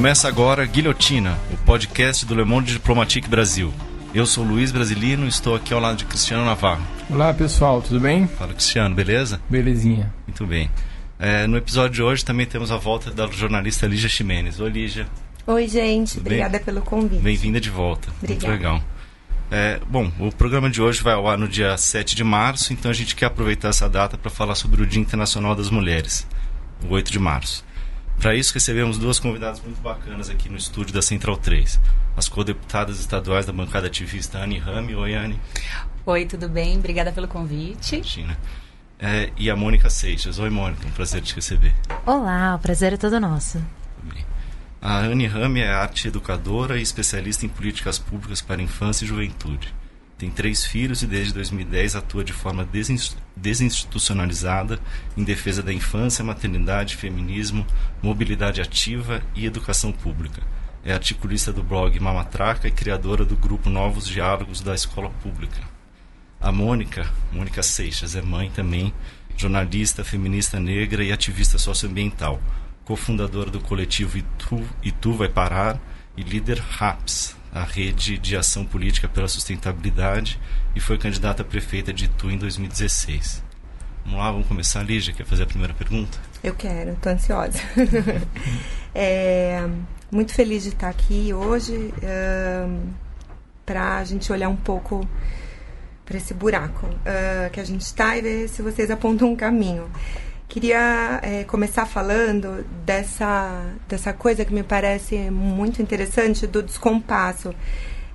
Começa agora Guilhotina, o podcast do Le Monde Diplomatique Brasil. Eu sou Luiz Brasilino e estou aqui ao lado de Cristiano Navarro. Olá pessoal, tudo bem? Fala Cristiano, beleza? Belezinha. Muito bem. É, no episódio de hoje também temos a volta da jornalista Lígia Ximenes. Oi Lígia. Oi gente, Tudo obrigada bem? pelo convite. Bem-vinda de volta. Obrigada. Muito legal. É, bom, o programa de hoje vai ao ar no dia 7 de março, então a gente quer aproveitar essa data para falar sobre o Dia Internacional das Mulheres, o 8 de março. Para isso, recebemos duas convidadas muito bacanas aqui no estúdio da Central 3. As co-deputadas estaduais da bancada ativista Anne Rami. Oi, Anne. Oi, tudo bem? Obrigada pelo convite. Imagina. É, e a Mônica Seixas. Oi, Mônica. Um prazer te receber. Olá, o prazer é todo nosso. A Anne Rami é arte educadora e especialista em políticas públicas para infância e juventude. Tem três filhos e desde 2010 atua de forma desin- desinstitucionalizada em defesa da infância, maternidade, feminismo, mobilidade ativa e educação pública. É articulista do blog Mamatraca e criadora do grupo Novos Diálogos da Escola Pública. A Mônica, Mônica Seixas, é mãe também, jornalista, feminista negra e ativista socioambiental, cofundadora do coletivo Itu, Itu Vai Parar e líder RAPS, a Rede de Ação Política pela Sustentabilidade, e foi candidata a prefeita de Itu em 2016. Vamos lá, vamos começar. Lígia, quer fazer a primeira pergunta? Eu quero, tô ansiosa. É, muito feliz de estar aqui hoje para a gente olhar um pouco para esse buraco que a gente está e ver se vocês apontam um caminho. Queria é, começar falando dessa, dessa coisa que me parece muito interessante do descompasso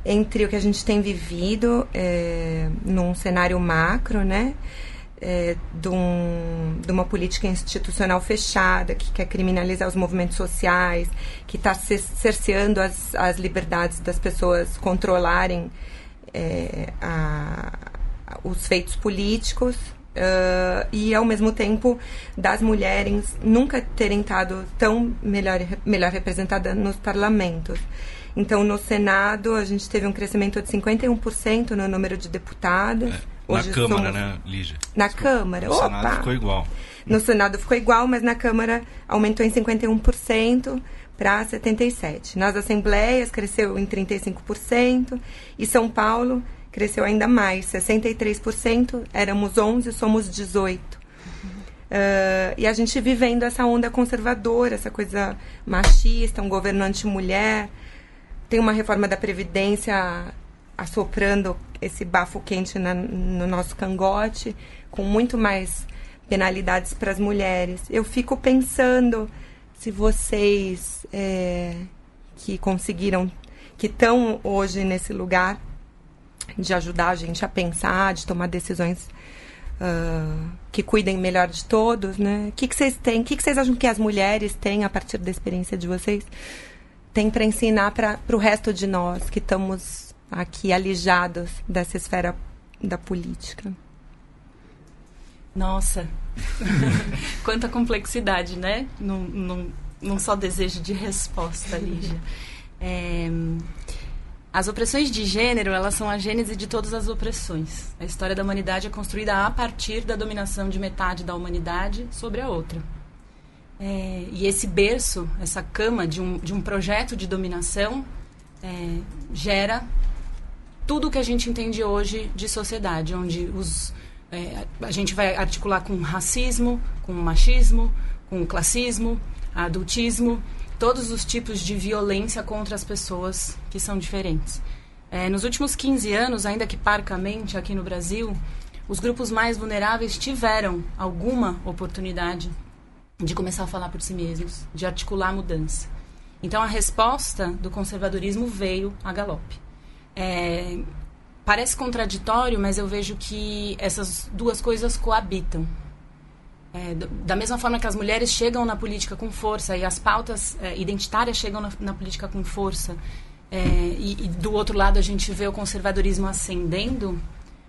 entre o que a gente tem vivido é, num cenário macro, né? é, de, um, de uma política institucional fechada que quer criminalizar os movimentos sociais, que está cerceando as, as liberdades das pessoas controlarem a, os feitos políticos uh, e, ao mesmo tempo, das mulheres nunca terem estado tão melhor, melhor representadas nos parlamentos. Então, no Senado, a gente teve um crescimento de 51% no número de deputadas. É. Na Câmara, somos- né, Lígia? Na Câmara. No Senado Opa! ficou igual. No Senado ficou igual, mas na Câmara aumentou em 51% para 77%. Nas assembleias cresceu em 35%. E São Paulo cresceu ainda mais, 63%. Éramos 11, somos 18%. Ah, e a gente vivendo essa onda conservadora, essa coisa machista, um governo anti-mulher. Tem uma reforma da Previdência assoprando esse bafo quente na- no nosso cangote, com muito mais penalidades para as mulheres. Eu fico pensando se vocês é, que conseguiram, que estão hoje nesse lugar de ajudar a gente a pensar, de tomar decisões ah, que cuidem melhor de todos, né? O que, que vocês têm? O que, que vocês acham que as mulheres têm a partir da experiência de vocês? Tem para ensinar para o resto de nós que estamos aqui alijados dessa esfera da política? Nossa, quanta complexidade, né? Num, num, num só desejo de resposta, Lígia. É, as opressões de gênero, elas são a gênese de todas as opressões. A história da humanidade é construída a partir da dominação de metade da humanidade sobre a outra. É, e esse berço, essa cama de um, de um projeto de dominação, é, gera tudo o que a gente entende hoje de sociedade, onde os, é, a gente vai articular com racismo, com machismo, com classismo, adultismo, todos os tipos de violência contra as pessoas que são diferentes. É, nos últimos 15 anos, ainda que parcamente aqui no Brasil, os grupos mais vulneráveis tiveram alguma oportunidade de começar a falar por si mesmos, de articular mudança. Então a resposta do conservadorismo veio a galope. É, parece contraditório, mas eu vejo que essas duas coisas coabitam. É, da mesma forma que as mulheres chegam na política com força e as pautas é, identitárias chegam na, na política com força, é, e, e do outro lado a gente vê o conservadorismo ascendendo,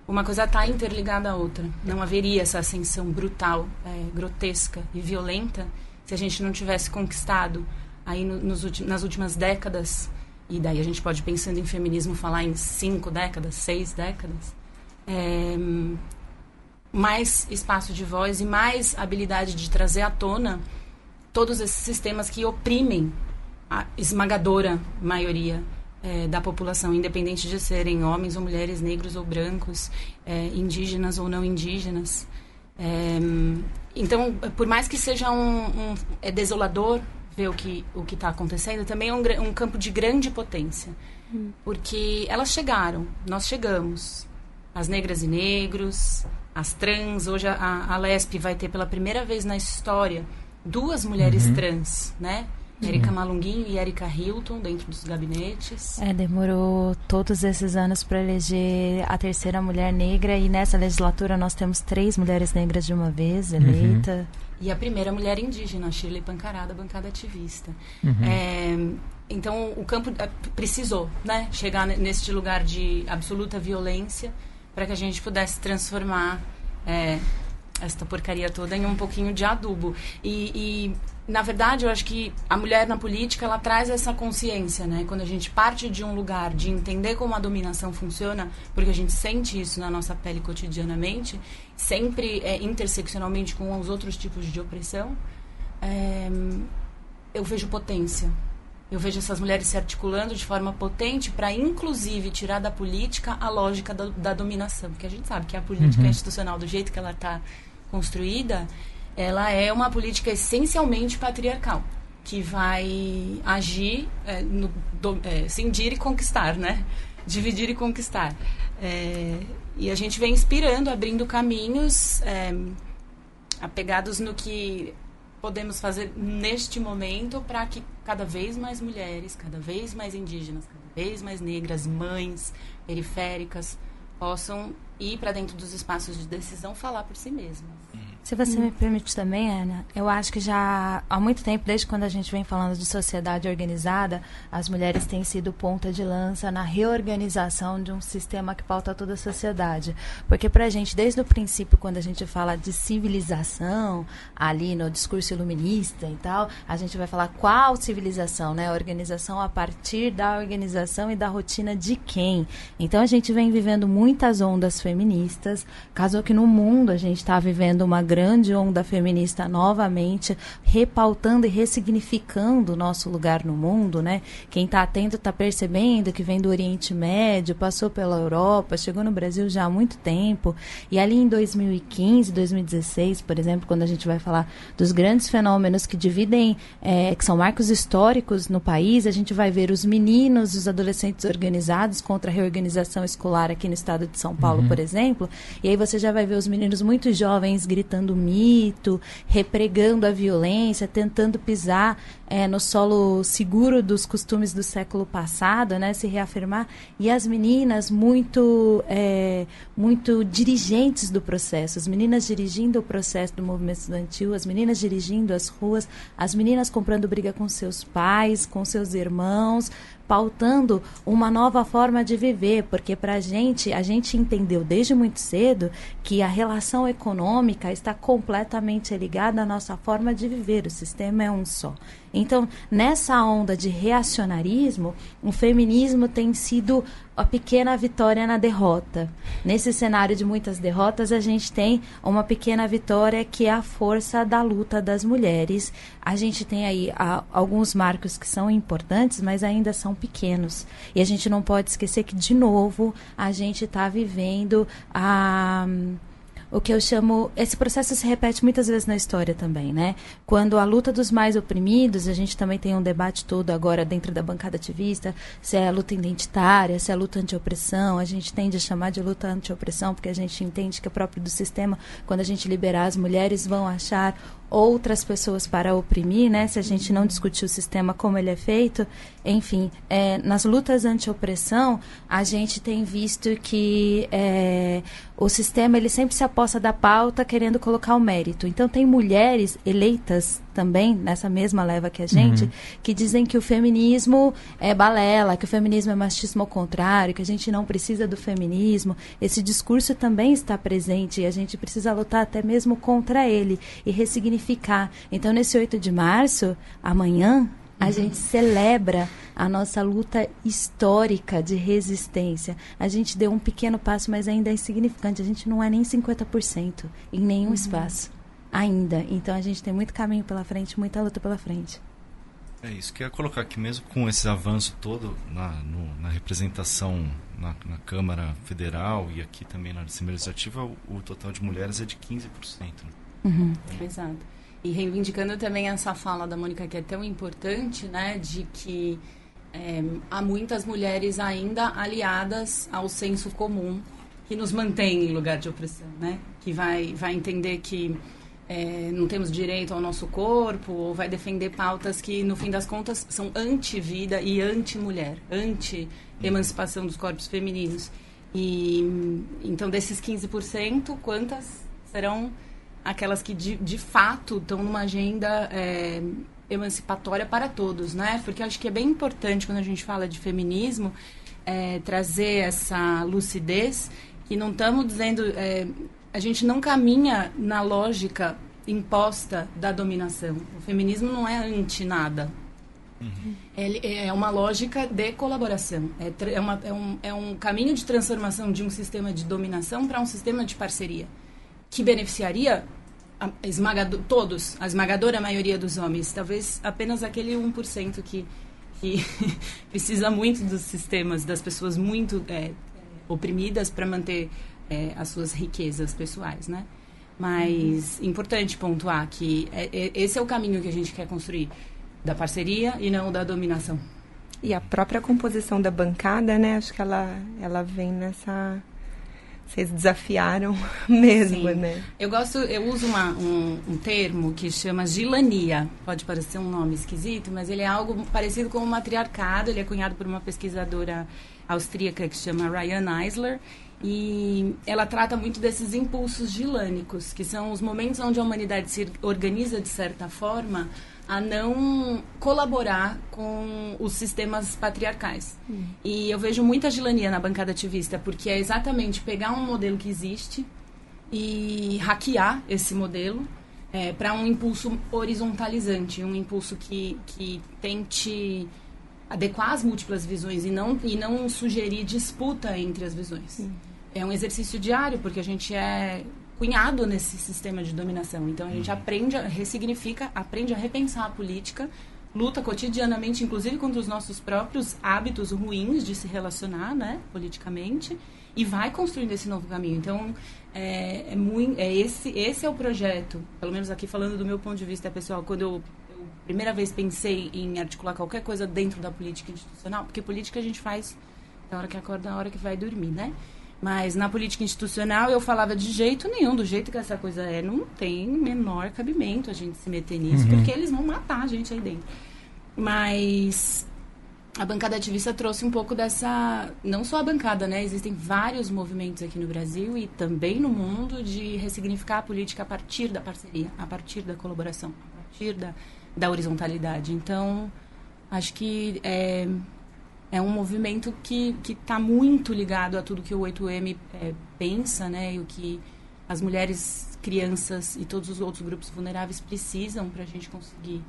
uma coisa está interligada à outra. Não haveria essa ascensão brutal, é, grotesca e violenta se a gente não tivesse conquistado aí no- nos nas últimas décadas, e daí a gente pode, pensando em feminismo, falar em cinco décadas, seis décadas, é, mais espaço de voz e mais habilidade de trazer à tona todos esses sistemas que oprimem a esmagadora maioria é, da população, independente de serem homens ou mulheres, negros ou brancos, é, indígenas ou não indígenas. É, então, por mais que seja um, um, é desolador ver o que o que está acontecendo, também é um, um, campo de grande potência, hum. porque elas chegaram, nós chegamos, as negras e negros, as trans. Hoje a, a Lesp vai ter pela primeira vez na história duas mulheres uhum. trans, né? Erika Malunguinho e Erika Hilton dentro dos gabinetes. É, demorou todos esses anos para eleger a terceira mulher negra e nessa legislatura nós temos três mulheres negras de uma vez uhum. eleita. Uhum. E a primeira mulher indígena, Shirley Pancarada, bancada ativista. Uhum. É, então o campo é, precisou, né, chegar neste lugar de absoluta violência para que a gente pudesse transformar é, esta porcaria toda em um pouquinho de adubo. E, e, na verdade, eu acho que a mulher na política, ela traz essa consciência, né? Quando a gente parte de um lugar de entender como a dominação funciona, porque a gente sente isso na nossa pele cotidianamente, sempre é, interseccionalmente com os outros tipos de opressão, é, eu vejo potência eu vejo essas mulheres se articulando de forma potente para, inclusive, tirar da política a lógica do, da dominação. Porque a gente sabe que a política uhum. institucional, do jeito que ela está construída, ela é uma política essencialmente patriarcal, que vai agir, é, no, do, é, cindir e conquistar, né? Dividir e conquistar. É, e a gente vem inspirando, abrindo caminhos é, apegados no que podemos fazer neste momento para que cada vez mais mulheres, cada vez mais indígenas, cada vez mais negras, mães periféricas possam ir para dentro dos espaços de decisão falar por si mesmas. Se você me permite também, Ana, eu acho que já há muito tempo, desde quando a gente vem falando de sociedade organizada, as mulheres têm sido ponta de lança na reorganização de um sistema que pauta toda a sociedade. Porque para a gente, desde o princípio, quando a gente fala de civilização, ali no discurso iluminista e tal, a gente vai falar qual civilização, né? A organização a partir da organização e da rotina de quem. Então a gente vem vivendo muitas ondas feministas, caso que no mundo a gente está vivendo uma grande grande onda feminista novamente, repautando e ressignificando o nosso lugar no mundo, né? Quem está atento está percebendo que vem do Oriente Médio, passou pela Europa, chegou no Brasil já há muito tempo. E ali em 2015, 2016, por exemplo, quando a gente vai falar dos grandes fenômenos que dividem, é, que são marcos históricos no país, a gente vai ver os meninos, os adolescentes organizados contra a reorganização escolar aqui no estado de São Paulo, uhum. por exemplo. E aí você já vai ver os meninos muito jovens gritando o mito, repregando a violência, tentando pisar é, no solo seguro dos costumes do século passado, né, se reafirmar, e as meninas muito, é, muito dirigentes do processo, as meninas dirigindo o processo do movimento estudantil, as meninas dirigindo as ruas, as meninas comprando briga com seus pais, com seus irmãos, pautando uma nova forma de viver, porque para a gente, a gente entendeu desde muito cedo que a relação econômica está completamente ligada à nossa forma de viver, o sistema é um só. Então, nessa onda de reacionarismo, o feminismo tem sido a pequena vitória na derrota. Nesse cenário de muitas derrotas, a gente tem uma pequena vitória que é a força da luta das mulheres. A gente tem aí a, alguns marcos que são importantes, mas ainda são pequenos. E a gente não pode esquecer que, de novo, a gente está vivendo a o que eu chamo. Esse processo se repete muitas vezes na história também, né? Quando a luta dos mais oprimidos, a gente também tem um debate todo agora dentro da bancada ativista, se é a luta identitária, se é a luta anti-opressão. A gente tende a chamar de luta anti-opressão porque a gente entende que é próprio do sistema, quando a gente liberar as mulheres, vão achar outras pessoas para oprimir, né? Se a gente não discutir o sistema como ele é feito, enfim, é, nas lutas anti-opressão, a gente tem visto que é, o sistema ele sempre se aposta da pauta querendo colocar o mérito. Então tem mulheres eleitas também nessa mesma leva que a gente uhum. que dizem que o feminismo é balela, que o feminismo é machismo ao contrário, que a gente não precisa do feminismo. Esse discurso também está presente e a gente precisa lutar até mesmo contra ele e ressignificar. Então nesse 8 de março, amanhã, a uhum. gente celebra a nossa luta histórica de resistência. A gente deu um pequeno passo, mas ainda é insignificante. A gente não é nem 50% em nenhum uhum. espaço ainda. Então a gente tem muito caminho pela frente, muita luta pela frente. É isso que eu ia colocar aqui mesmo com esse avanço todo na, no, na representação na, na, Câmara Federal e aqui também na Assembleia Legislativa, o, o, total de mulheres é de 15%. Né? Uhum. Exato. E reivindicando também essa fala da Mônica que é tão importante, né, de que é, há muitas mulheres ainda aliadas ao senso comum que nos mantém em lugar de opressão, né? Que vai, vai entender que é, não temos direito ao nosso corpo, ou vai defender pautas que, no fim das contas, são anti-vida e anti-mulher, anti-emancipação dos corpos femininos. E, então, desses 15%, quantas serão aquelas que, de, de fato, estão numa agenda é, emancipatória para todos, né? Porque acho que é bem importante, quando a gente fala de feminismo, é, trazer essa lucidez que não estamos dizendo. É, a gente não caminha na lógica imposta da dominação. O feminismo não é anti nada. Uhum. Ele é uma lógica de colaboração. É, é, uma, é, um, é um caminho de transformação de um sistema de dominação para um sistema de parceria que beneficiaria a esmagador, todos, a esmagadora maioria dos homens. Talvez apenas aquele 1% que, que precisa muito dos sistemas, das pessoas muito é, oprimidas para manter é, as suas riquezas pessoais, né? Mas uhum. importante pontuar que é, é, esse é o caminho que a gente quer construir da parceria e não da dominação. E a própria composição da bancada, né? Acho que ela, ela vem nessa vocês desafiaram mesmo, Sim. né? Eu gosto, eu uso uma, um, um, termo que chama gilania. Pode parecer um nome esquisito, mas ele é algo parecido com o matriarcado. Ele é cunhado por uma pesquisadora austríaca que chama Ryan Eisler. E ela trata muito desses impulsos gilânicos, que são os momentos onde a humanidade se organiza de certa forma a não colaborar com os sistemas patriarcais. Hum. E eu vejo muita gilania na bancada ativista, porque é exatamente pegar um modelo que existe e hackear esse modelo é, para um impulso horizontalizante, um impulso que, que tente adequar as múltiplas visões e não, e não sugerir disputa entre as visões. É um exercício diário, porque a gente é cunhado nesse sistema de dominação. Então a gente uhum. aprende, a, ressignifica, aprende a repensar a política, luta cotidianamente, inclusive contra os nossos próprios hábitos ruins de se relacionar, né, politicamente, e vai construindo esse novo caminho. Então é, é muito, é esse, esse é o projeto. Pelo menos aqui falando do meu ponto de vista pessoal, quando eu primeira vez pensei em articular qualquer coisa dentro da política institucional, porque política a gente faz da hora que acorda, da hora que vai dormir, né? Mas na política institucional eu falava de jeito nenhum, do jeito que essa coisa é, não tem menor cabimento a gente se meter nisso, uhum. porque eles vão matar a gente aí dentro. Mas a bancada ativista trouxe um pouco dessa. Não só a bancada, né? Existem vários movimentos aqui no Brasil e também no mundo de ressignificar a política a partir da parceria, a partir da colaboração, a partir da, da horizontalidade. Então, acho que é, é um movimento que está muito ligado a tudo que o 8M é, pensa, né? E o que as mulheres, crianças e todos os outros grupos vulneráveis precisam para a gente conseguir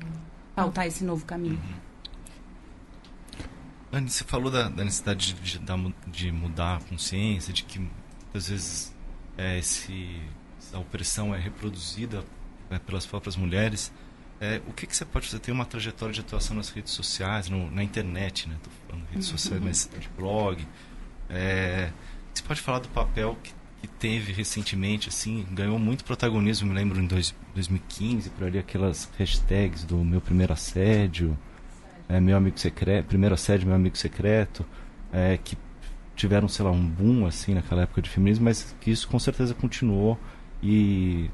é, pautar esse novo caminho. Uhum. Anne, você falou da, da necessidade de, de, de, mudar a consciência, de que às vezes é, esse, opressão é reproduzida é, pelas próprias mulheres. É, o que, que você pode fazer? Tem uma trajetória de atuação nas redes sociais, no, na internet, né? Estou falando redes uhum. sociais, mas de blog. É, você pode falar do papel que, que, teve recentemente, assim, ganhou muito protagonismo, me lembro em dois, 2015, por ali aquelas hashtags do meu primeiro assédio, é, meu amigo secreto, primeiro assédio, meu amigo secreto, é, que tiveram, sei lá, um boom, assim, naquela época de feminismo, mas que isso com certeza continuou e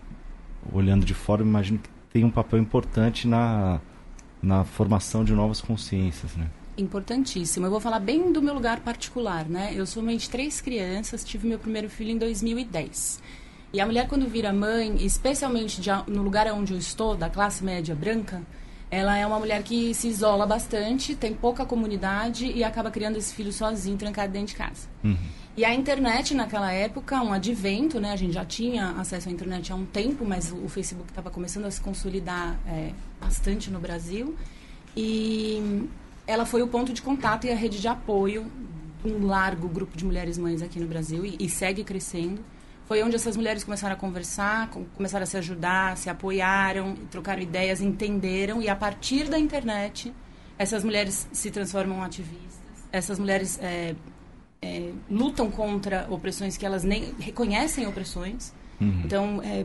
olhando de fora, imagino que tem um papel importante na, na formação de novas consciências, né? Importantíssimo. Eu vou falar bem do meu lugar particular, né? Eu sou mãe de três crianças, tive meu primeiro filho em 2010. E a mulher, quando vira mãe, especialmente de, no lugar onde eu estou, da classe média branca, ela é uma mulher que se isola bastante, tem pouca comunidade e acaba criando esse filho sozinho, trancado dentro de casa. Uhum. E a internet naquela época, um advento, né? A gente já tinha acesso à internet há um tempo, mas o Facebook estava começando a se consolidar é, bastante no Brasil. E ela foi o ponto de contato e a rede de apoio de um largo grupo de mulheres mães aqui no Brasil e, e segue crescendo. foi onde essas mulheres começaram a conversar, começaram a se ajudar, se apoiaram, trocaram ideias, entenderam e a partir da internet essas mulheres se transformam em ativistas, essas mulheres é, é, lutam contra opressões que elas nem reconhecem opressões. Uhum. Então, é,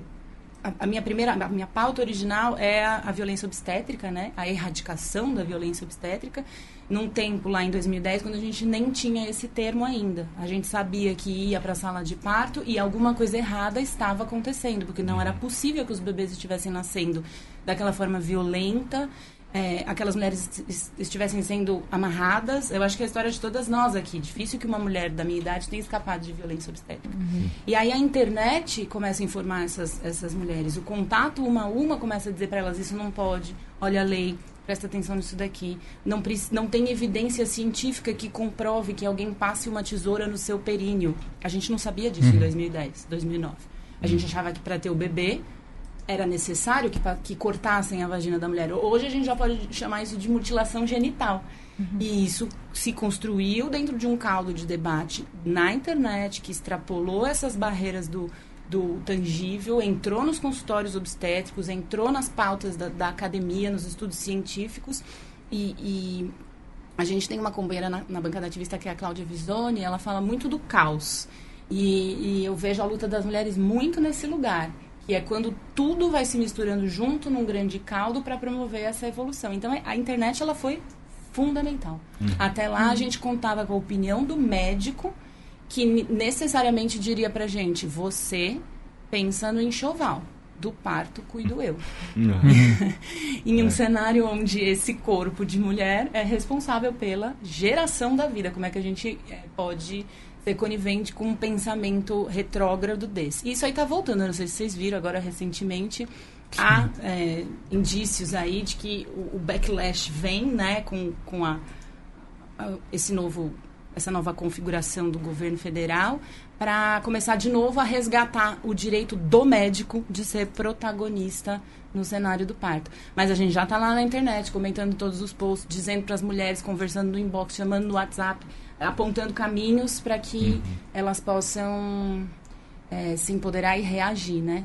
a, a, minha primeira, a minha pauta original é a, a, violência obstétrica, né? A erradicação da violência obstétrica. Num tempo lá em 2010, quando a gente nem tinha esse termo ainda. A gente sabia que ia para a sala de parto e alguma coisa errada estava acontecendo, porque não era uhum. possível que os bebês estivessem nascendo daquela forma violenta, é, aquelas mulheres estivessem sendo amarradas. Eu acho que é a história de todas nós aqui. Difícil que uma mulher da minha idade tenha escapado de violência obstétrica. Uhum. E aí a internet começa a informar essas, essas mulheres. O contato uma a uma começa a dizer para elas: isso não pode, olha a lei, presta atenção nisso daqui. Não, não tem evidência científica que comprove que alguém passe uma tesoura no seu períneo. A gente não sabia disso uhum. em 2010, 2009. A gente achava que para ter o bebê era necessário que, que cortassem a vagina da mulher. Hoje a gente já pode chamar isso de mutilação genital. Uhum. E isso se construiu dentro de um caldo de debate na internet que extrapolou essas barreiras do, do tangível, entrou nos consultórios obstétricos, entrou nas pautas da, da academia, nos estudos científicos. E, e, a gente tem uma companheira na, na bancada ativista que é a Cláudia Visoni, ela fala muito do caos. E, e eu vejo a luta das mulheres muito nesse lugar que é quando tudo vai se misturando junto num grande caldo para promover essa evolução. Então a internet ela foi fundamental. Uhum. Até lá a gente contava com a opinião do médico que necessariamente diria pra gente: você pensa no enxoval, do parto cuido eu. Uhum. em um é. cenário onde esse corpo de mulher é responsável pela geração da vida, como é que a gente é, pode ser conivente com um pensamento retrógrado desse. E isso aí está voltando, não sei se vocês viram agora recentemente, há é, indícios aí de que o, o, backlash vem, né, com, com a, a, esse novo, essa nova configuração do governo federal, para começar de novo a resgatar o direito do médico de ser protagonista no cenário do parto. Mas a gente já está lá na internet, comentando todos os posts, dizendo para as mulheres, conversando no inbox, chamando no WhatsApp apontando caminhos para que uhum. elas possam é, se empoderar e reagir, né?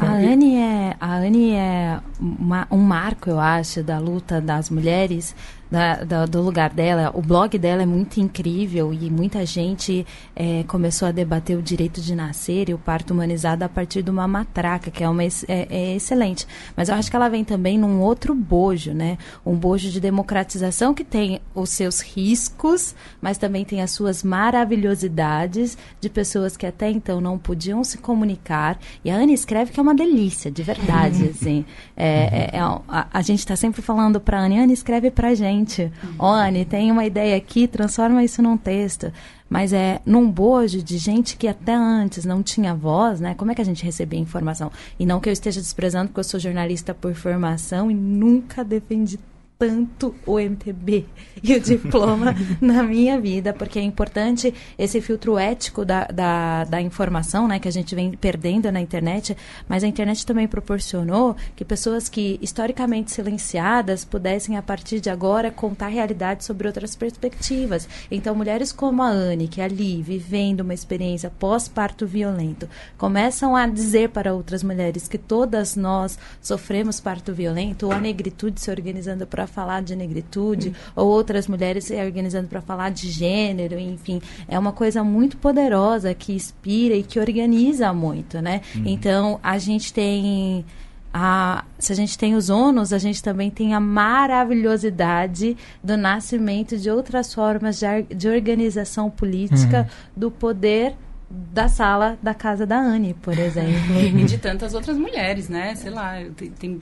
A Anne é, a Anne é uma, um marco, eu acho, da luta das mulheres da, da, do lugar dela. O blog dela é muito incrível e muita gente é, começou a debater o direito de nascer e o parto humanizado a partir de uma matraca, que é, uma, é, é excelente. Mas eu acho que ela vem também num outro bojo, né? Um bojo de democratização que tem os seus riscos, mas também tem as suas maravilhosidades de pessoas que até então não podiam se comunicar. E a Anne escreve que é uma delícia, de verdade, assim. É, é, é a, a, gente está sempre falando para a Anne, Anne escreve para gente gente, Oni, tem uma ideia aqui, transforma isso num texto. Mas é num bojo de gente que até antes não tinha voz, né? Como é que a gente recebia informação? E não que eu esteja desprezando, porque eu sou jornalista por formação e nunca defendi tanto o MTB e o diploma na minha vida, porque é importante esse filtro ético da, da, da, informação, né, que a gente vem perdendo na internet, mas a internet também proporcionou que pessoas que historicamente silenciadas pudessem, a partir de agora, contar realidade sobre outras perspectivas. Então, mulheres como a Anne, que é ali, vivendo uma experiência pós-parto violento, começam a dizer para outras mulheres que todas nós sofremos parto violento, ou a negritude se organizando para falar de negritude, ou outras mulheres se organizando para falar de gênero, enfim. É uma coisa muito poderosa que inspira e que organiza muito, né? Uhum. Então, a gente tem. A, se a gente tem os ônus, a gente também tem a maravilhosidade do nascimento de outras formas de, de organização política uhum. do poder da sala da casa da Anne, por exemplo. e de tantas outras mulheres, né? Sei lá, tem, tem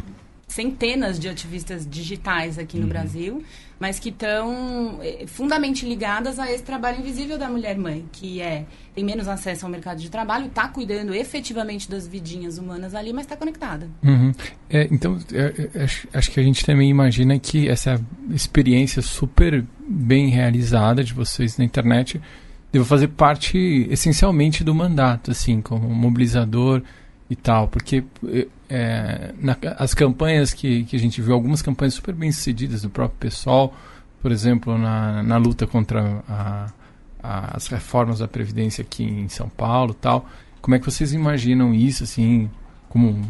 centenas de ativistas digitais aqui no uhum. Brasil, mas que estão eh, fundamentalmente ligadas a esse trabalho invisível da mulher mãe, que é tem menos acesso ao mercado de trabalho, está cuidando efetivamente das vidinhas humanas ali, mas está conectada. Uhum. É, então, é, é, acho, acho que a gente também imagina que essa experiência super bem realizada de vocês na internet deva fazer parte essencialmente do mandato, assim, como mobilizador e tal, porque é, na, as campanhas que, que a gente viu, algumas campanhas super bem sucedidas do próprio pessoal, por exemplo, na, na luta contra a, a, as reformas da Previdência aqui em São Paulo tal, como é que vocês imaginam isso, assim, como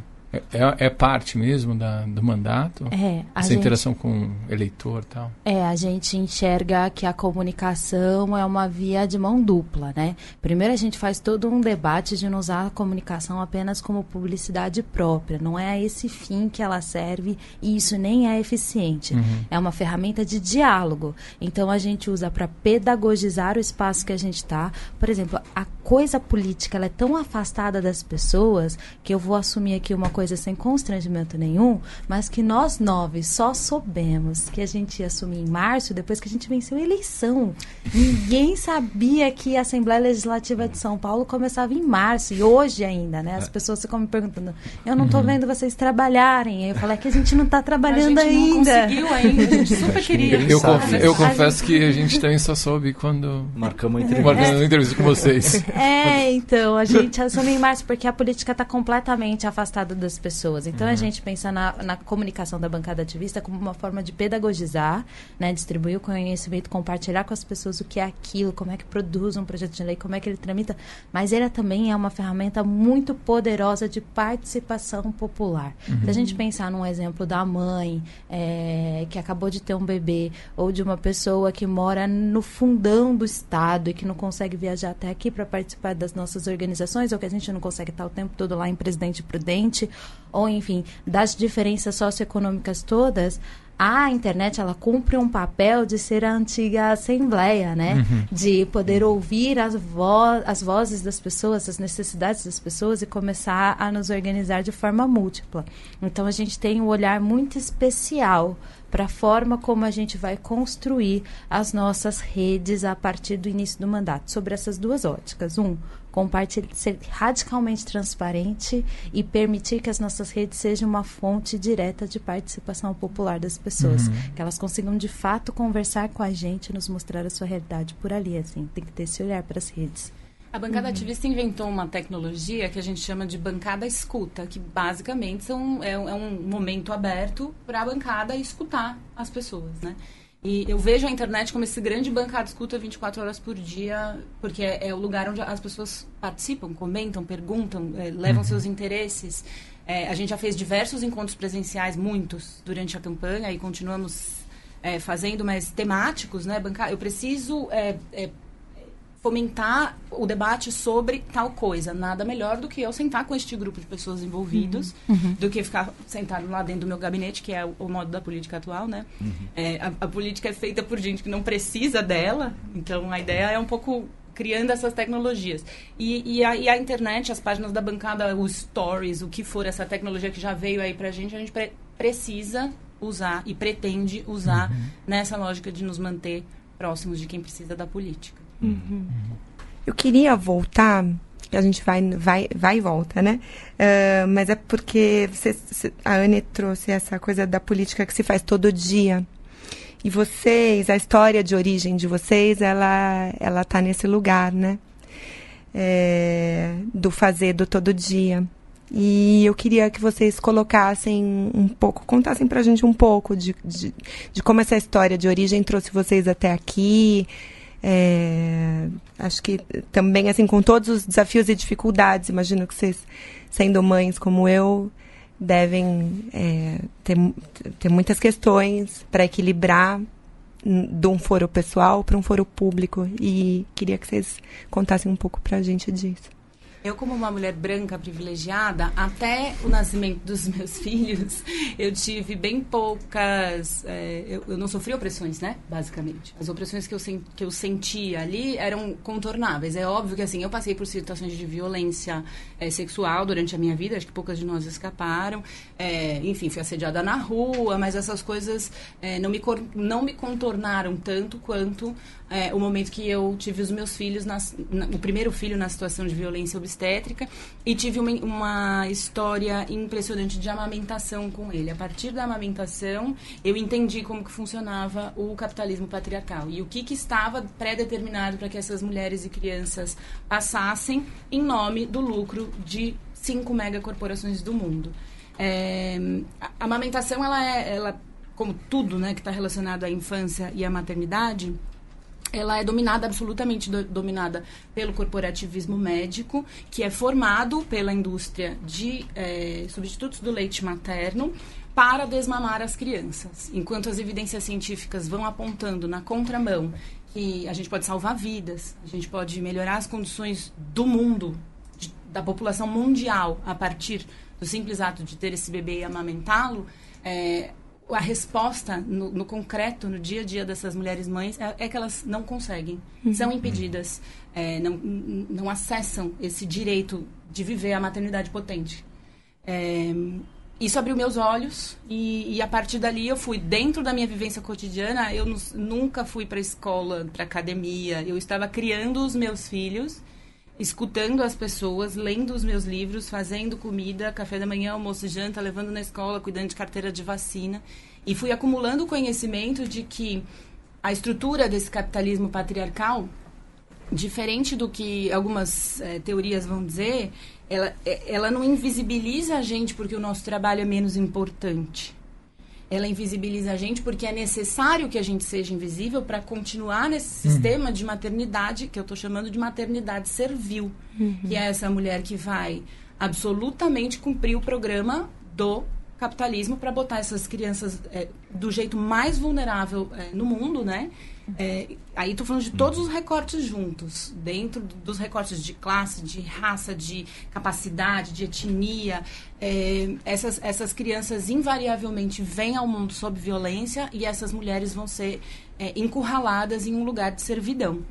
é, é, é parte mesmo da, do mandato? É, Essa gente, interação com o eleitor e tal? É, a gente enxerga que a comunicação é uma via de mão dupla, né? Primeiro a gente faz todo um debate de não usar a comunicação apenas como publicidade própria. Não é a esse fim que ela serve e isso nem é eficiente. É uma ferramenta de diálogo. Então a gente usa para pedagogizar o espaço que a gente está. Por exemplo, a coisa política ela é tão afastada das pessoas que eu vou assumir aqui uma coisa sem constrangimento nenhum, mas que nós nove só soubemos que a gente ia assumir em março depois que a gente venceu a eleição. Ninguém sabia que a Assembleia Legislativa de São Paulo começava em março e hoje ainda, né? As pessoas ficam me perguntando: "Eu não estou vendo vocês trabalharem". Aí eu falei "É que a gente não está trabalhando a gente ainda. não conseguiu ainda, a gente super queria. Eu, conf- eu confesso que a gente também só soube quando Marcamos uma marcando entrevista. entrevista com vocês. É, então, a gente assume em março porque a política está completamente afastada das pessoas. Então, a gente pensa na, na comunicação da bancada ativista como uma forma de pedagogizar, né, distribuir o conhecimento, compartilhar com as pessoas o que é aquilo, como é que produz um projeto de lei, como é que ele tramita. Mas ele também é uma ferramenta muito poderosa de participação popular. Se a gente pensar num exemplo da mãe é, que acabou de ter um bebê, ou de uma pessoa que mora no fundão do estado e que não consegue viajar até aqui para participar das nossas organizações, ou que a gente não consegue estar o tempo todo lá em Presidente Prudente, ou enfim, das diferenças socioeconômicas todas, a internet ela cumpre um papel de ser a antiga assembleia, né? De poder ouvir as, vo as vozes das pessoas, as necessidades das pessoas e começar a nos organizar de forma múltipla. Então a gente tem um olhar muito especial para a forma como a gente vai construir as nossas redes a partir do início do mandato, sobre essas duas óticas. Um, compartilhar, ser radicalmente transparente e permitir que as nossas redes sejam uma fonte direta de participação popular das pessoas, que elas consigam de fato conversar com a gente, e nos mostrar a sua realidade por ali, assim, tem que ter esse olhar para as redes. A bancada ativista inventou uma tecnologia que a gente chama de bancada escuta, que basicamente são, é, um- é um momento aberto para a bancada escutar as pessoas, né? E eu vejo a internet como esse grande bancada escuta 24 horas por dia, porque é, é o lugar onde as pessoas participam, comentam, perguntam, é, levam seus interesses. É, a gente já fez diversos encontros presenciais, muitos, durante a campanha e continuamos é, fazendo, mas temáticos, né? Banca... Eu preciso é, é, fomentar o debate sobre tal coisa. Nada melhor do que eu sentar com este grupo de pessoas envolvidos, do que ficar sentado lá dentro do meu gabinete, que é o, o modo da política atual, né? É, a, a política é feita por gente que não precisa dela, então a ideia é um pouco criando essas tecnologias. E, e, a, e a internet, as páginas da bancada, os stories, o que for essa tecnologia que já veio aí pra gente, a gente pre- precisa usar e pretende usar nessa lógica de nos manter próximos de quem precisa da política. Eu queria voltar, a gente vai, vai, vai e volta, né? Ah, mas é porque você- a Anne trouxe essa coisa da política que se faz todo dia. E vocês, a história de origem de vocês, ela, ela tá nesse lugar, né? É, do fazer do todo dia. E eu queria que vocês colocassem um pouco, contassem pra gente um pouco de, de, de como essa história de origem trouxe vocês até aqui. É, acho que também, assim, com todos os desafios e dificuldades, imagino que vocês, sendo mães como eu, devem é, ter, ter muitas questões para equilibrar n- de um foro pessoal para um foro público. E queria que vocês contassem um pouco pra gente disso. Eu, como uma mulher branca privilegiada, até o nascimento dos meus filhos, eu tive bem poucas. é, eu, eu não sofri opressões, né? Basicamente. As opressões que eu, sen- que eu sentia ali eram contornáveis. É óbvio que, assim, eu passei por situações de violência é, sexual durante a minha vida, acho que poucas de nós escaparam. É, enfim, fui assediada na rua, mas essas coisas é, não, me, não me contornaram tanto quanto é, o momento que eu tive os meus filhos, nas- na- o primeiro filho na situação de violência obstétrica, e tive uma, uma história impressionante de amamentação com ele. A partir da amamentação, eu entendi como que funcionava o capitalismo patriarcal e o que, que estava pré-determinado para que essas mulheres e crianças passassem em nome do lucro de cinco megacorporações do mundo. É, a amamentação, ela é, ela, como tudo né, que está relacionado à infância e à maternidade, ela é dominada, absolutamente do, dominada pelo corporativismo médico, que é formado pela indústria de é, substitutos do leite materno para desmamar as crianças. Enquanto as evidências científicas vão apontando na contramão que a gente pode salvar vidas, a gente pode melhorar as condições do mundo, de, da população mundial, a partir do simples ato de ter esse bebê e amamentá-lo, é, a resposta no, no, concreto, no dia a dia dessas mulheres mães, é, é que elas não conseguem, uhum. são impedidas, é, não, não acessam esse direito de viver a maternidade potente. É, isso abriu meus olhos e, e, a partir dali eu fui dentro da minha vivência cotidiana. Eu nunca fui para escola, para academia. Eu estava criando os meus filhos escutando as pessoas, lendo os meus livros, fazendo comida, café da manhã, almoço e janta, levando na escola, cuidando de carteira de vacina. E fui acumulando o conhecimento de que a estrutura desse capitalismo patriarcal, diferente do que algumas é, teorias vão dizer, ela, eh, ela não invisibiliza a gente porque o nosso trabalho é menos importante ela invisibiliza a gente porque é necessário que a gente seja invisível para continuar nesse uhum. sistema de maternidade, que eu estou chamando de maternidade servil, uhum. que é essa mulher que vai absolutamente cumprir o programa do capitalismo para botar essas crianças é, do jeito mais vulnerável é, no mundo, né? É, aí estou falando de todos os recortes juntos, dentro dos recortes de classe, de raça, de capacidade, de etnia. É, essas, essas crianças invariavelmente vêm ao mundo sob violência e essas mulheres vão ser é, encurraladas em um lugar de servidão.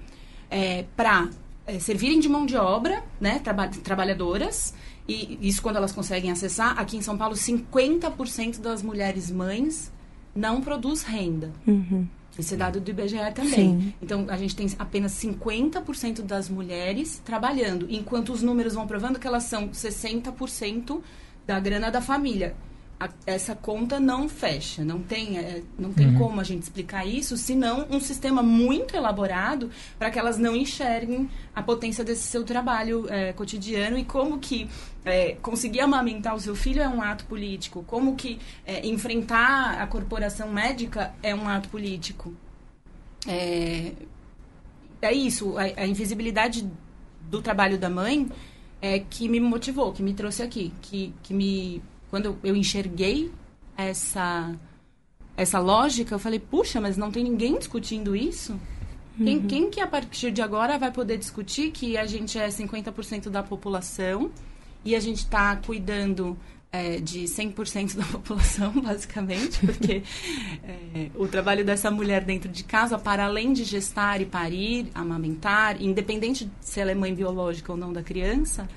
É, para é, servirem de mão de obra, né, traba trabalhadoras, e isso quando elas conseguem acessar. Aqui em São Paulo, 50% das mulheres mães não produz renda. Uhum. Esse é dado do IBGE também. Sim. Então, a gente tem apenas 50% das mulheres trabalhando, enquanto os números vão provando que elas são 60% da grana da família a, essa conta não fecha, não tem, é, não tem uhum. como a gente explicar isso, senão um sistema muito elaborado para que elas não enxerguem a potência desse seu trabalho é, cotidiano e como que é, conseguir amamentar o seu filho é um ato político, como que é, enfrentar a corporação médica é um ato político. É, é isso, a, a invisibilidade do trabalho da mãe é que me motivou, que me trouxe aqui, que, que me quando eu enxerguei essa essa lógica, eu falei, puxa, mas não tem ninguém discutindo isso? Quem, uhum. quem que a partir de agora vai poder discutir que a gente é 50% da população e a gente está cuidando é, de 100% da população, basicamente, porque é, o trabalho dessa mulher dentro de casa, para além de gestar e parir, amamentar, independente se ela é mãe biológica ou não da criança,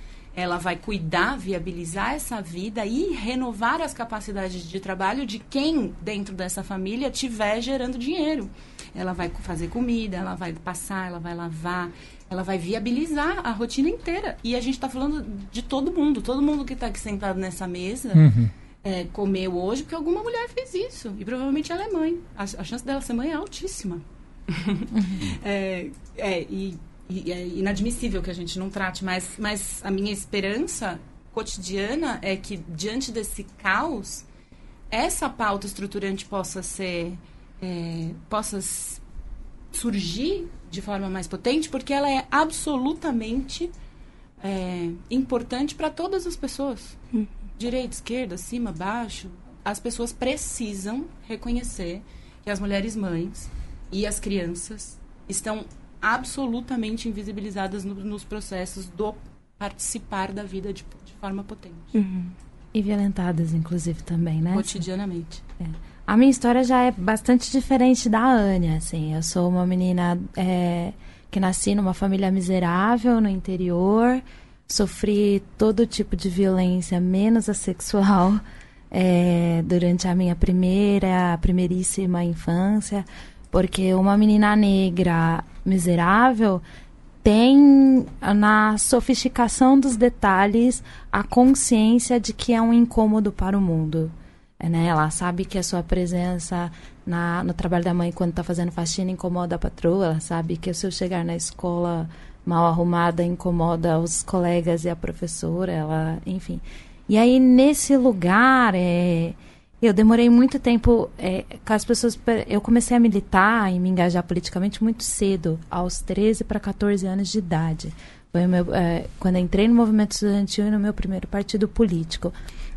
ela vai cuidar, viabilizar essa vida e renovar as capacidades de trabalho de quem dentro dessa família tiver gerando dinheiro. Ela vai fazer comida, ela vai passar, ela vai lavar, ela vai viabilizar a rotina inteira. E a gente está falando de todo mundo, todo mundo que está aqui sentado nessa mesa. Uhum. É, comeu hoje porque alguma mulher fez isso. E provavelmente ela é mãe. A, a chance dela ser mãe é altíssima. É, é, e é inadmissível que a gente não trate, mas, mas a minha esperança cotidiana é que, diante desse caos, essa pauta estruturante possa ser. É, possa surgir de forma mais potente, porque ela é absolutamente é, importante para todas as pessoas. Hum. Direita, esquerda, cima, baixo. As pessoas precisam reconhecer que as mulheres mães e as crianças estão absolutamente invisibilizadas no, nos processos do participar da vida de, de forma potente. Uhum. E violentadas, inclusive, também, né? Cotidianamente. É. A minha história já é bastante diferente da Ania, assim. Eu sou uma menina é, que nasci numa família miserável no interior, sofri todo tipo de violência, menos a sexual, é, durante a minha primeira, primeiríssima infância. Porque uma menina negra miserável tem na sofisticação dos detalhes a consciência de que é um incômodo para o mundo. É, né? Ela sabe que a sua presença na, no trabalho da mãe quando está fazendo faxina incomoda a patroa. Ela sabe que se eu chegar na escola mal arrumada incomoda os colegas e a professora. Ela, enfim. E aí nesse lugar é Eu demorei muito tempo é, com as pessoas. Eu comecei a militar e me engajar politicamente muito cedo, aos 13 para 14 anos de idade. Foi meu, é, quando entrei no movimento estudantil e no meu primeiro partido político.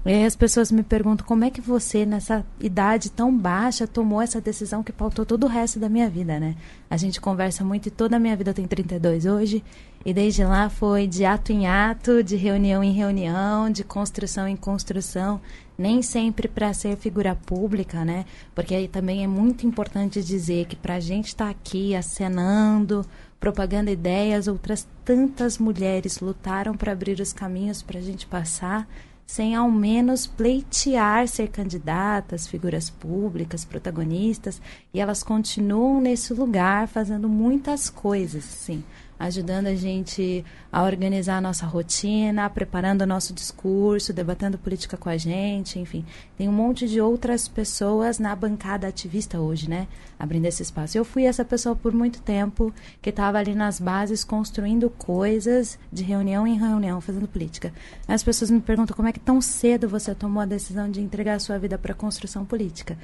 E aí as pessoas me perguntam como é que você, nessa idade tão baixa, tomou essa decisão que pautou todo o resto da minha vida, né? A gente conversa muito e toda a minha vida tem 32 hoje. E desde lá foi de ato em ato, de reunião em reunião, de construção em construção. Nem sempre para ser figura pública, né? Porque aí também é muito importante dizer que para a gente estar tá aqui acenando, propagando ideias, outras tantas mulheres lutaram para abrir os caminhos para a gente passar, sem ao menos pleitear ser candidatas, figuras públicas, protagonistas, e elas continuam nesse lugar fazendo muitas coisas, sim ajudando a gente a organizar a nossa rotina, preparando o nosso discurso, debatendo política com a gente, enfim. Tem um monte de outras pessoas na bancada ativista hoje, né? Abrindo esse espaço. Eu fui essa pessoa por muito tempo que estava ali nas bases construindo coisas de reunião em reunião, fazendo política. As pessoas me perguntam como é que tão cedo você tomou a decisão de entregar a sua vida para a construção política.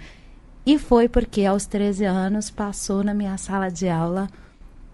E foi porque aos 13 anos passou na minha sala de aula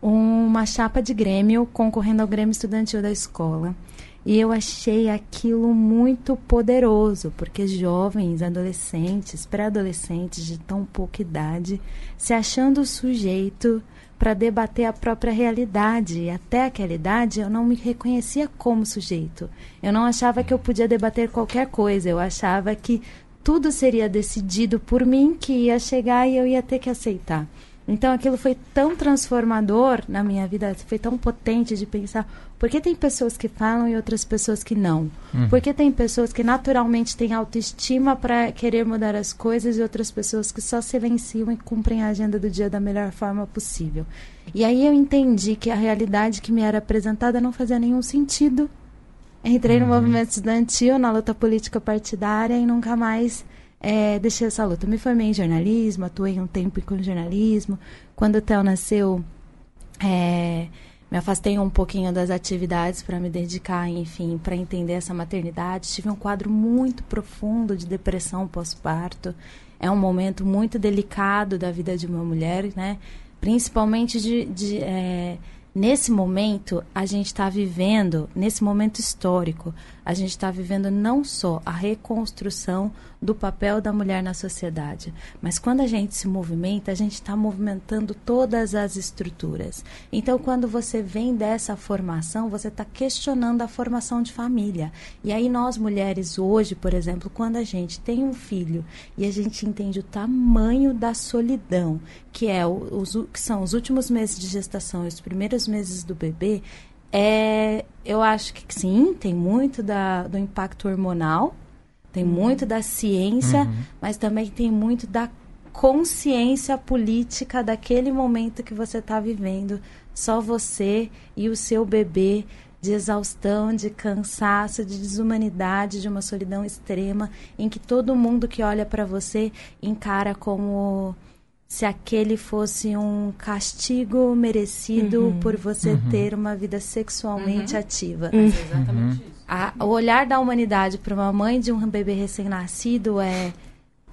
uma chapa de Grêmio concorrendo ao Grêmio Estudantil da escola. E eu achei aquilo muito poderoso, porque jovens, adolescentes, pré-adolescentes de tão pouca idade, se achando sujeito para debater a própria realidade. E até aquela idade eu não me reconhecia como sujeito. Eu não achava que eu podia debater qualquer coisa, eu achava que tudo seria decidido por mim, que ia chegar e eu ia ter que aceitar. Então aquilo foi tão transformador na minha vida, foi tão potente de pensar por que tem pessoas que falam e outras pessoas que não? Uhum. Por que tem pessoas que naturalmente têm autoestima para querer mudar as coisas e outras pessoas que só silenciam e cumprem a agenda do dia da melhor forma possível? E aí eu entendi que a realidade que me era apresentada não fazia nenhum sentido. Entrei uhum. no movimento estudantil, na luta política partidária e nunca mais é, deixei essa luta. Me formei em jornalismo, atuei um tempo com jornalismo. Quando o Theo nasceu, é, me afastei um pouquinho das atividades para me dedicar, enfim, para entender essa maternidade. Tive um quadro muito profundo de depressão pós-parto. É um momento muito delicado da vida de uma mulher, né? Principalmente de, de é, nesse momento a gente está vivendo, nesse momento histórico, a gente está vivendo não só a reconstrução do papel da mulher na sociedade, mas quando a gente se movimenta, a gente está movimentando todas as estruturas. Então, quando você vem dessa formação, você está questionando a formação de família. E aí, nós mulheres, hoje, por exemplo, quando a gente tem um filho e a gente entende o tamanho da solidão, que, é os, que são os últimos meses de gestação e os primeiros meses do bebê, é, eu acho que sim, tem muito da, do impacto hormonal, tem uhum. muito da ciência, uhum. mas também tem muito da consciência política daquele momento que você está vivendo. Só você e o seu bebê de exaustão, de cansaço, de desumanidade, de uma solidão extrema, em que todo mundo que olha para você encara como se aquele fosse um castigo merecido uhum, por você uhum. ter uma vida sexualmente uhum. ativa. Uhum. Exatamente isso. A, o olhar da humanidade para uma mãe de um bebê recém-nascido é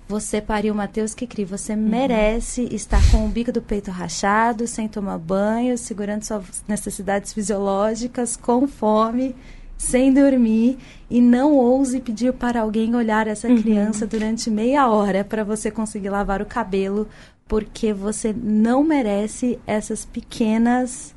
você pariu Mateus que cria, você uhum. merece estar com o bico do peito rachado, sem tomar banho, segurando suas necessidades fisiológicas, com fome, sem dormir e não ouse pedir para alguém olhar essa uhum. criança durante meia hora para você conseguir lavar o cabelo porque você não merece essas pequenas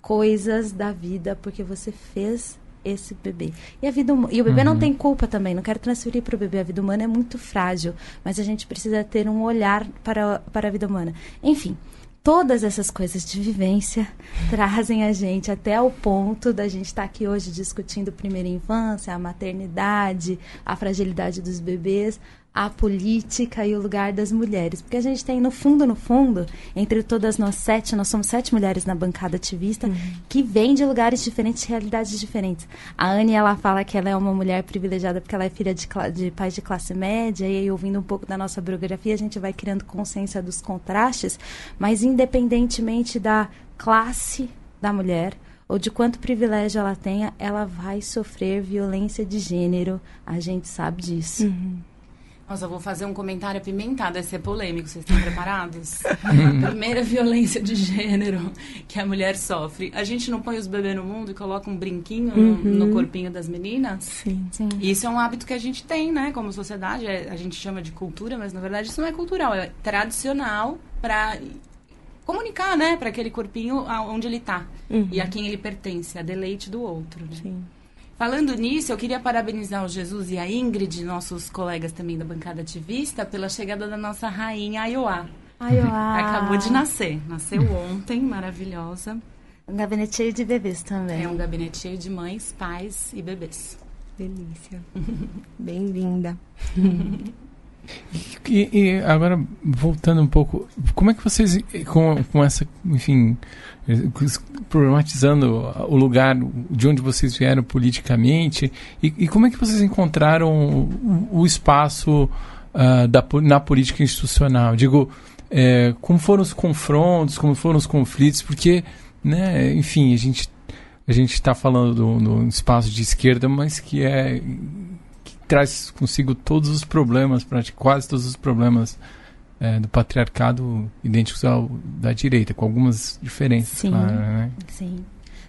coisas da vida, porque você fez esse bebê. E a vida e o bebê uhum. não tem culpa também, não quero transferir para o bebê, a vida humana é muito frágil, mas a gente precisa ter um olhar para, para a vida humana. Enfim, todas essas coisas de vivência trazem a gente até o ponto da gente estar tá aqui hoje discutindo primeira infância, a maternidade, a fragilidade dos bebês, a política e o lugar das mulheres. Porque a gente tem, no fundo, no fundo, entre todas nós sete, nós somos sete mulheres na bancada ativista, uhum. que vêm de lugares diferentes, realidades diferentes. A Anne, ela fala que ela é uma mulher privilegiada porque ela é filha de, de pais de classe média, e aí, ouvindo um pouco da nossa biografia, a gente vai criando consciência dos contrastes, mas independentemente da classe da mulher, ou de quanto privilégio ela tenha, ela vai sofrer violência de gênero. A gente sabe disso. Uhum. Nossa, eu vou fazer um comentário apimentado, vai ser polêmico, vocês estão preparados? a primeira violência de gênero que a mulher sofre. A gente não põe os bebês no mundo e coloca um brinquinho no, Uhum. no corpinho das meninas? Sim. Sim. Isso é um hábito que a gente tem, né, como sociedade. É- A gente chama de cultura, mas na verdade isso não é cultural, é tradicional para comunicar, né, para aquele corpinho a- onde ele tá Uhum. e a quem ele pertence, a deleite do outro. Né? Sim. Falando nisso, eu queria parabenizar o Jesus e a Ingrid, nossos colegas também da bancada ativista, pela chegada da nossa rainha Ayoá. Eu Acabou de nascer. Nasceu ontem, maravilhosa. Um gabinete cheio de bebês também. É um gabinete cheio de mães, pais e bebês. Delícia. Bem-vinda. E, e agora, voltando um pouco, como é que vocês, com, com essa, enfim, problematizando o lugar de onde vocês vieram politicamente, e, e como é que vocês encontraram o, o espaço ah, da, na política institucional? Digo, eh, como foram os confrontos, como foram os conflitos, porque, né, enfim, a gente a gente está falando do, do espaço de esquerda, mas que é que traz consigo todos os problemas, quase todos os problemas eh, do patriarcado idênticos ao da direita, com algumas diferenças, Sim. claro, né? Sim.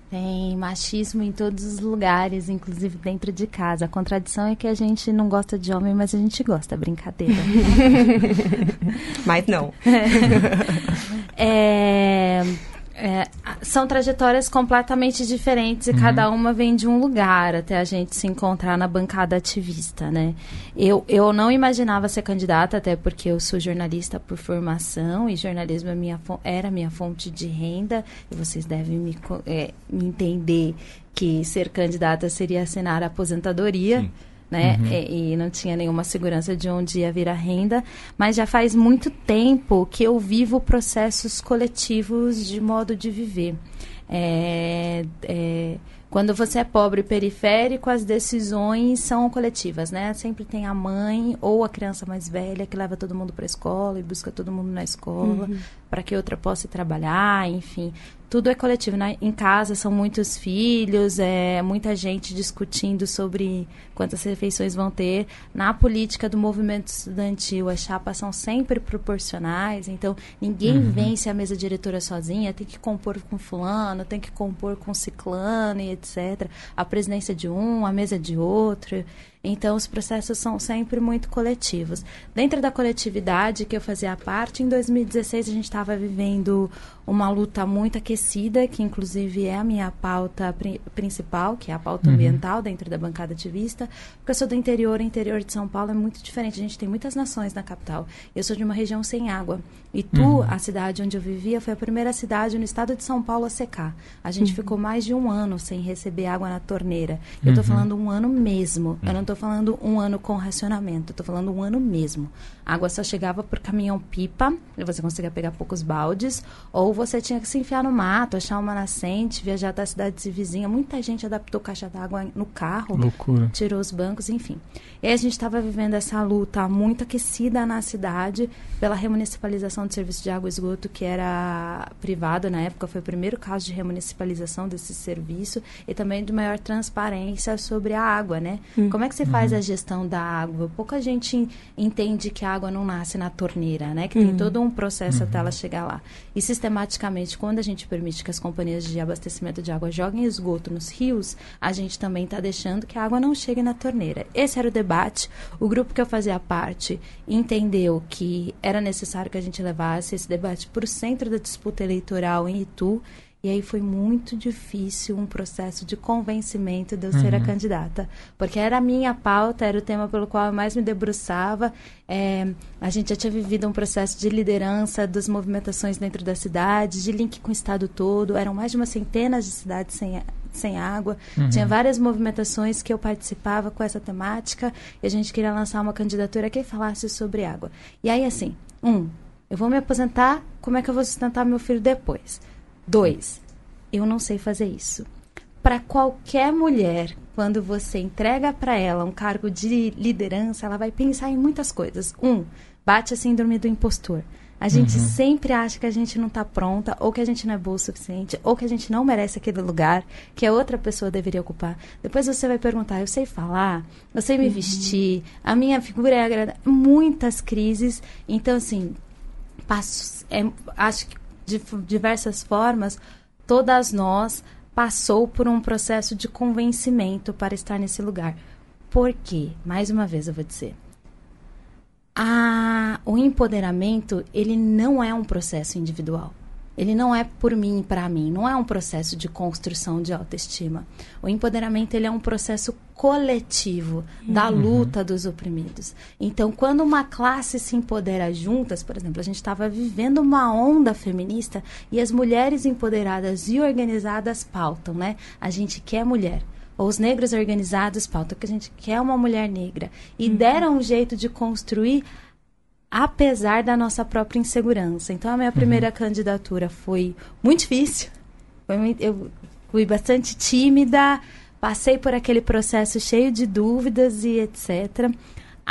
Tem machismo em todos os lugares, inclusive dentro de casa. A contradição é que a gente não gosta de homem, mas a gente gosta, brincadeira. Mas não. É, é, são trajetórias completamente diferentes e cada uma vem de um lugar até a gente se encontrar na bancada ativista, né? Eu, eu não imaginava ser candidata, até porque eu sou jornalista por formação e jornalismo é minha, era minha fonte de renda e vocês devem me, é, me entender que ser candidata seria assinar a aposentadoria Sim. Né? E, e não tinha nenhuma segurança de onde ia vir a renda. Mas já faz muito tempo que eu vivo processos coletivos de modo de viver. É, é, quando você é pobre e periférico, as decisões são coletivas, né? Sempre tem a mãe ou a criança mais velha que leva todo mundo para a escola e busca todo mundo na escola para que outra possa trabalhar, enfim. Tudo é coletivo, né? Em casa são muitos filhos, é muita gente discutindo sobre quantas refeições vão ter. Na política do movimento estudantil, as chapas são sempre proporcionais, então ninguém vence a mesa diretora sozinha, tem que compor com fulano, tem que compor com ciclano e etc. A presidência de um, a mesa de outro. Então, os processos são sempre muito coletivos. Dentro da coletividade que eu fazia parte, em 2016 a gente estava vivendo uma luta muito aquecida, que inclusive é a minha pauta pri- principal, que é a pauta ambiental dentro da bancada ativista, porque eu sou do interior, o interior de São Paulo é muito diferente. A gente tem muitas nações na capital. Eu sou de uma região sem água. E tu, a cidade onde eu vivia, foi a primeira cidade no estado de São Paulo a secar. A gente ficou mais de um ano sem receber água na torneira. Eu estou falando um ano mesmo. Eu não estou falando um ano com racionamento. Estou falando um ano mesmo. A água só chegava por caminhão-pipa, e você conseguia pegar poucos baldes, ou você tinha que se enfiar no mato, achar uma nascente, viajar até a cidade vizinha. Muita gente adaptou caixa d'água no carro Loucura. tirou os bancos, enfim. E aí a gente estava vivendo essa luta muito aquecida na cidade pela remunicipalização do serviço de água e esgoto, que era privado na época, foi o primeiro caso de remunicipalização desse serviço e também de maior transparência sobre a água, né? Como é que você faz a gestão da água? Pouca gente entende que a água não nasce na torneira, né? Que tem todo um processo até ela chegar lá. E sistematicamente, quando a gente permite que as companhias de abastecimento de água joguem esgoto nos rios, a gente também está deixando que a água não chegue na torneira. Esse era o debate. O grupo que eu fazia parte entendeu que era necessário que a gente levasse esse debate para o centro da disputa eleitoral em Itu. E aí foi muito difícil um processo de convencimento de eu ser a candidata. Porque era a minha pauta, era o tema pelo qual eu mais me debruçava. É, a gente já tinha vivido um processo de liderança das movimentações dentro da cidade, de link com o estado todo. Eram mais de uma centena de cidades sem, sem água. Tinha várias movimentações que eu participava com essa temática. E a gente queria lançar uma candidatura que falasse sobre água. E aí, assim, um, eu vou me aposentar, como é que eu vou sustentar meu filho depois? Dois, eu não sei fazer isso. Para qualquer mulher, quando você entrega para ela um cargo de liderança, ela vai pensar em muitas coisas. Um, bate a síndrome do impostor. A gente uhum. sempre acha que a gente não está pronta, ou que a gente não é boa o suficiente, ou que a gente não merece aquele lugar que a outra pessoa deveria ocupar. Depois você vai perguntar: eu sei falar, eu sei me uhum. vestir, a minha figura é agradável. Muitas crises. Então, assim, passo, é, acho que de diversas formas, todas nós passou por um processo de convencimento para estar nesse lugar. Por quê? Mais uma vez eu vou dizer a, o empoderamento ele não é um processo individual. Ele não é por mim e para mim, não é um processo de construção de autoestima. O empoderamento ele é um processo coletivo da uhum. luta dos oprimidos. Então, quando uma classe se empodera juntas, por exemplo, a gente estava vivendo uma onda feminista e as mulheres empoderadas e organizadas pautam, né? A gente quer mulher ou os negros organizados pautam que a gente quer uma mulher negra e uhum. deram um jeito de construir apesar da nossa própria insegurança. Então a minha primeira uhum. candidatura foi muito difícil. Foi muito, eu fui bastante tímida, passei por aquele processo cheio de dúvidas e etc.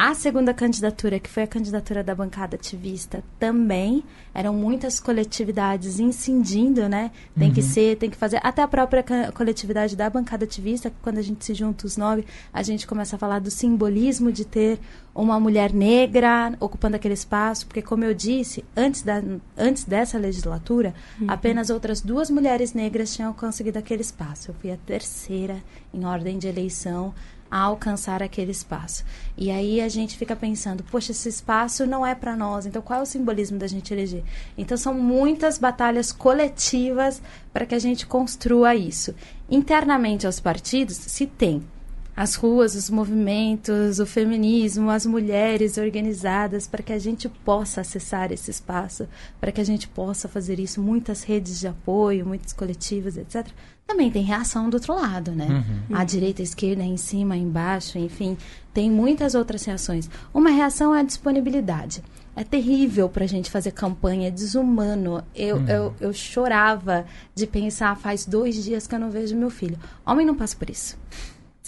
A segunda candidatura, que foi a candidatura da bancada ativista, também eram muitas coletividades incidindo, né? Tem uhum. que ser, tem que fazer. Até a própria coletividade da bancada ativista, quando a gente se junta os nove, a gente começa a falar do simbolismo de ter uma mulher negra ocupando aquele espaço, porque, como eu disse, antes, da, antes dessa legislatura, uhum. apenas outras duas mulheres negras tinham conseguido aquele espaço. Eu fui a terceira em ordem de eleição a alcançar aquele espaço. E aí a gente fica pensando, poxa, esse espaço não é para nós, então qual é o simbolismo da gente eleger? Então são muitas batalhas coletivas para que a gente construa isso. Internamente aos partidos se tem as ruas, os movimentos, o feminismo, as mulheres organizadas para que a gente possa acessar esse espaço, para que a gente possa fazer isso, muitas redes de apoio, muitos coletivos, etc também tem reação do outro lado, né? Uhum. A direita, a esquerda, em cima, embaixo, enfim, tem muitas outras reações. Uma reação é a disponibilidade. É terrível para a gente fazer campanha, é desumano. Eu, uhum. eu, eu chorava de pensar, faz dois dias que eu não vejo meu filho. Homem não passa por isso.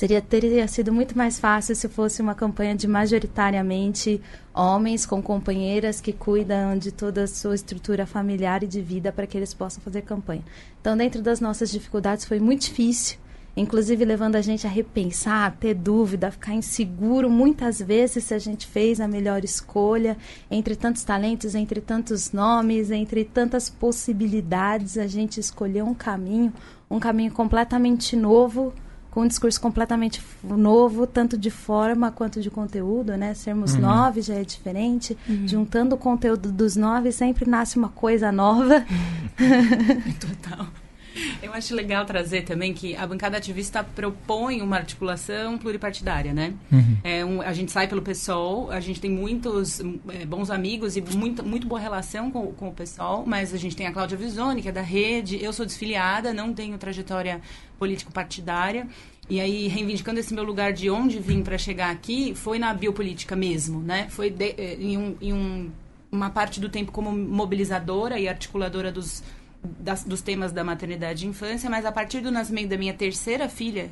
Seria, teria sido muito mais fácil se fosse uma campanha de majoritariamente homens com companheiras que cuidam de toda a sua estrutura familiar e de vida para que eles possam fazer campanha. Então, dentro das nossas dificuldades, foi muito difícil, inclusive levando a gente a repensar, a ter dúvida, a ficar inseguro muitas vezes se a gente fez a melhor escolha entre tantos talentos, entre tantos nomes, entre tantas possibilidades, a gente escolheu um caminho, um caminho completamente novo com um discurso completamente novo, tanto de forma quanto de conteúdo, né? Sermos uhum. nove já é diferente. Uhum. Juntando o conteúdo dos nove, sempre nasce uma coisa nova. Total. Eu acho legal trazer também que a bancada ativista propõe uma articulação pluripartidária, né? Uhum. É um, a gente sai pelo PSOL, a gente tem muitos é, bons amigos e muito, muito boa relação com, com o PSOL, mas a gente tem a Cláudia Visoni, que é da rede, eu sou desfiliada, não tenho trajetória político-partidária. E aí, reivindicando esse meu lugar de onde vim para chegar aqui, foi na biopolítica mesmo, né? Foi de, eh, em, um, em um, uma parte do tempo como mobilizadora e articuladora dos, das, dos temas da maternidade e infância, mas a partir do nascimento da minha terceira filha,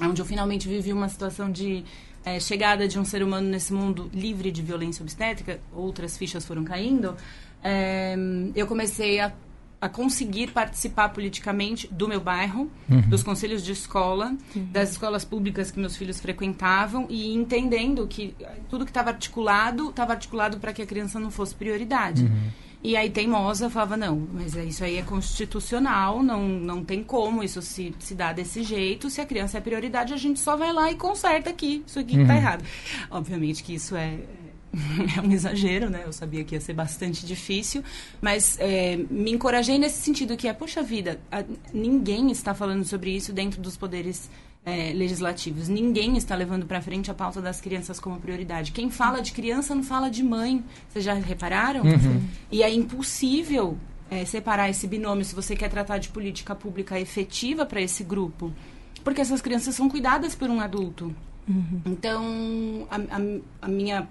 onde eu finalmente vivi uma situação de é, chegada de um ser humano nesse mundo livre de violência obstétrica, outras fichas foram caindo, é, eu comecei a a conseguir participar politicamente do meu bairro, uhum. dos conselhos de escola, uhum. das escolas públicas que meus filhos frequentavam e entendendo que tudo que estava articulado estava articulado para que a criança não fosse prioridade. Uhum. E aí teimosa falava não, mas isso aí é constitucional, não, não tem como isso se, se dá desse jeito. Se a criança é prioridade, a gente só vai lá e conserta aqui. Isso aqui está uhum. errado. Obviamente que isso é é um exagero, né? Eu sabia que ia ser bastante difícil, mas é, me encorajei nesse sentido que é, poxa vida, a, ninguém está falando sobre isso dentro dos poderes é, legislativos. Ninguém está levando para frente a pauta das crianças como prioridade. Quem fala de criança não fala de mãe. Vocês já repararam? Uhum. E é impossível é, separar esse binômio se você quer tratar de política pública efetiva para esse grupo. Porque essas crianças são cuidadas por um adulto. Uhum. Então, a, a, a minha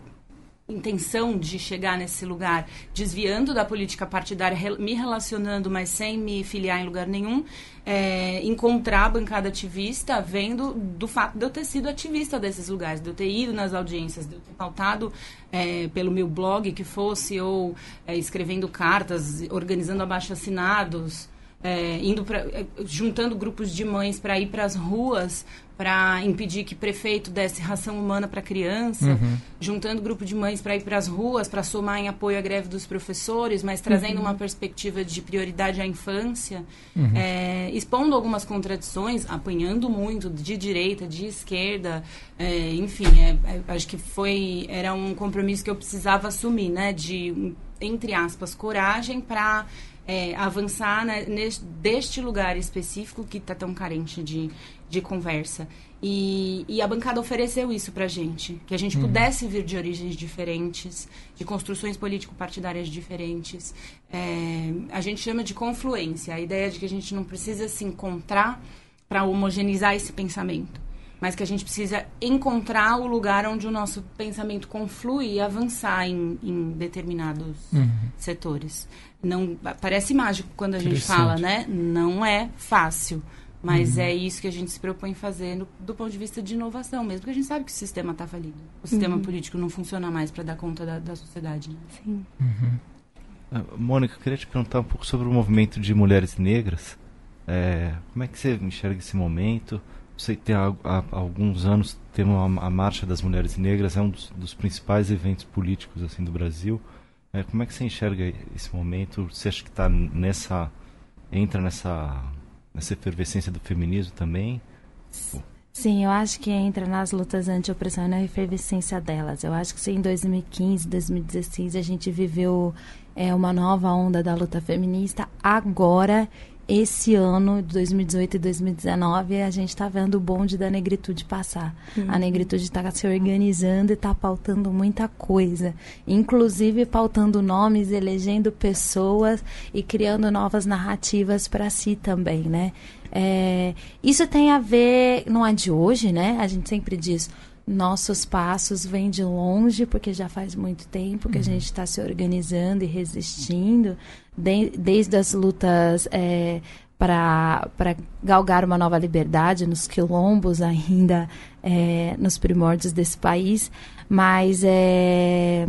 intenção de chegar nesse lugar, desviando da política partidária, me relacionando, mas sem me filiar em lugar nenhum, é, encontrar a bancada ativista vendo do fato de eu ter sido ativista desses lugares, de eu ter ido nas audiências, de eu ter pautado é, pelo meu blog que fosse, ou é, escrevendo cartas, organizando abaixo-assinados, é, indo pra, é, juntando grupos de mães para ir para as ruas para impedir que prefeito desse ração humana para criança, uhum. juntando grupo de mães para ir para as ruas para somar em apoio à greve dos professores, mas trazendo uhum. uma perspectiva de prioridade à infância, uhum. é, expondo algumas contradições, apanhando muito de direita, de esquerda, é, enfim, é, é acho que foi era um compromisso que eu precisava assumir, né, de entre aspas coragem para é, avançar né, neste, deste lugar específico que está tão carente de, de conversa. E, e, a bancada ofereceu isso para gente, que a gente uhum. pudesse vir de origens diferentes, de construções político-partidárias diferentes. É, a gente chama de confluência, a ideia de que a gente não precisa se encontrar para homogeneizar esse pensamento, mas que a gente precisa encontrar o lugar onde o nosso pensamento conflui e avançar em, em determinados uhum. setores. Não parece mágico quando a gente fala, né? Não é fácil. Mas uhum. é isso que a gente se propõe fazer no, do ponto de vista de inovação, mesmo porque a gente sabe que o sistema está falido. O sistema uhum. político não funciona mais para dar conta da, da sociedade. Né? Sim. Uhum. Uh, Mônica, eu queria te perguntar um pouco sobre o movimento de mulheres negras. É, como é que você enxerga esse momento? Sei que há, há, alguns anos tem uma, a Marcha das Mulheres Negras, é um dos, dos principais eventos políticos assim do Brasil. É, como é que você enxerga esse momento? Você acha que está nessa entra nessa nessa efervescência do feminismo também? Sim, eu acho que entra nas lutas anti-opressão e na efervescência delas. Eu acho que se em 2015, 2016 a gente viveu é, uma nova onda da luta feminista, agora esse ano, de 2018 e 2019, a gente está vendo o bonde da negritude passar. Uhum. A negritude está se organizando e está pautando muita coisa, inclusive pautando nomes, elegendo pessoas e criando novas narrativas para si também, né? É, isso tem a ver, não é de hoje, né? A gente sempre diz, nossos passos vêm de longe, porque já faz muito tempo que uhum. a gente está se organizando e resistindo, de, desde as lutas é, para galgar uma nova liberdade nos quilombos, ainda é, nos primórdios desse país, mas é,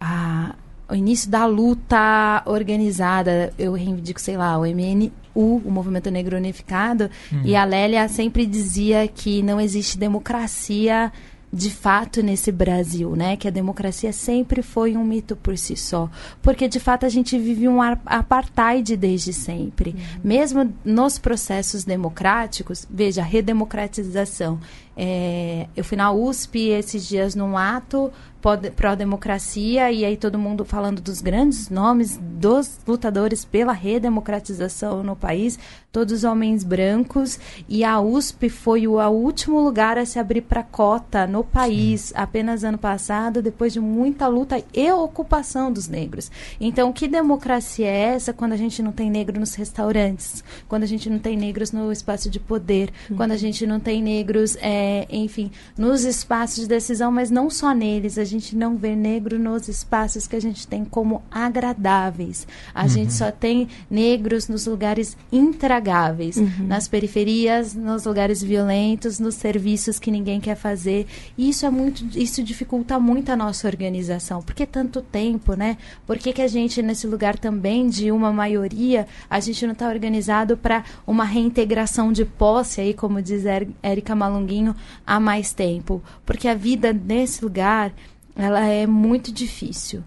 a, o início da luta organizada, eu reivindico, sei lá, o MNU, o Movimento Negro Unificado, uhum. e a Lélia sempre dizia que não existe democracia de fato nesse Brasil, né? Que a democracia sempre foi um mito por si só, porque de fato a gente vive um apartheid desde sempre, uhum. mesmo nos processos democráticos. Veja, a redemocratização é, eu fui na USP esses dias num ato pró-democracia e aí todo mundo falando dos grandes nomes dos lutadores pela redemocratização no país, todos homens brancos e a USP foi o, último lugar a se abrir para cota no país Sim. apenas ano passado, depois de muita luta e ocupação dos negros. Então, que democracia é essa quando a gente não tem negro nos restaurantes, quando a gente não tem negros no espaço de poder, uhum. quando a gente não tem negros é, enfim, nos espaços de decisão, mas não só neles. A gente não vê negro nos espaços que a gente tem como agradáveis. A uhum. gente só tem negros nos lugares intragáveis, uhum. nas periferias, nos lugares violentos, nos serviços que ninguém quer fazer. E isso é muito, isso dificulta muito a nossa organização. Por que tanto tempo, né? Por que, que a gente, nesse lugar também de uma maioria, a gente não está organizado para uma reintegração de posse, aí, como diz Érica Malunguinho, há mais tempo, porque a vida nesse lugar ela é muito difícil.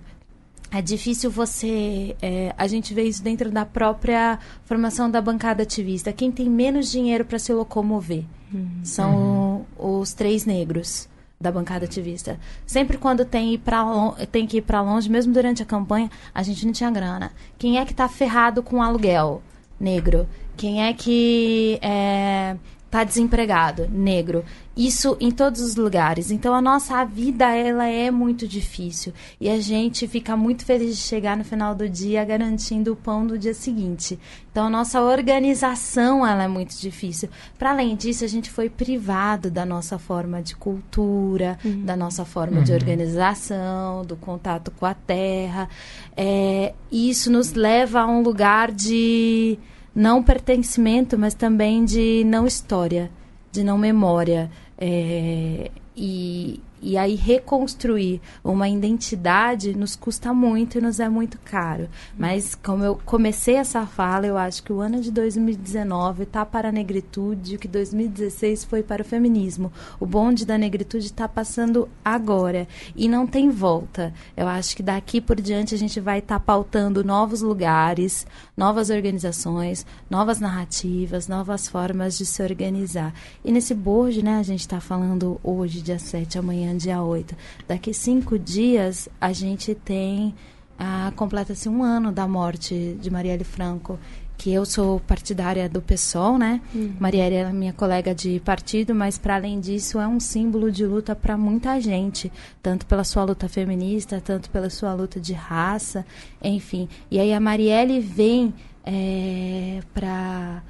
É difícil você. É, a gente vê isso dentro da própria formação da bancada ativista. Quem tem menos dinheiro para se locomover uhum. são uhum. os três negros da bancada ativista. Sempre quando tem, ir pra tem que ir para longe, mesmo durante a campanha, a gente não tinha grana. Quem é que está ferrado com aluguel? Negro. Quem é que é, tá desempregado, negro. Isso em todos os lugares. Então a nossa vida ela é muito difícil e a gente fica muito feliz de chegar no final do dia garantindo o pão do dia seguinte. Então a nossa organização ela é muito difícil. Para além disso, a gente foi privado da nossa forma de cultura, uhum. da nossa forma uhum. de organização, do contato com a terra. É, isso nos leva a um lugar de não pertencimento, mas também de não história, de não memória. É, e, e aí reconstruir uma identidade nos custa muito e nos é muito caro. Mas como eu comecei essa fala, eu acho que o ano de 2019 está para a negritude, o que 2016 foi para o feminismo. O bonde da negritude está passando agora e não tem volta. Eu acho que daqui por diante a gente vai estar tá pautando novos lugares, novas organizações, novas narrativas, novas formas de se organizar. E nesse board, né, a gente está falando hoje, dia 7, amanhã dia 8. Daqui cinco dias, a gente tem. Ah, Completa-se um ano da morte de Marielle Franco que eu sou partidária do PSOL, né? Uhum. Marielle é minha colega de partido, mas para além disso é um símbolo de luta para muita gente, tanto pela sua luta feminista, tanto pela sua luta de raça, enfim. E aí a Marielle vem é, para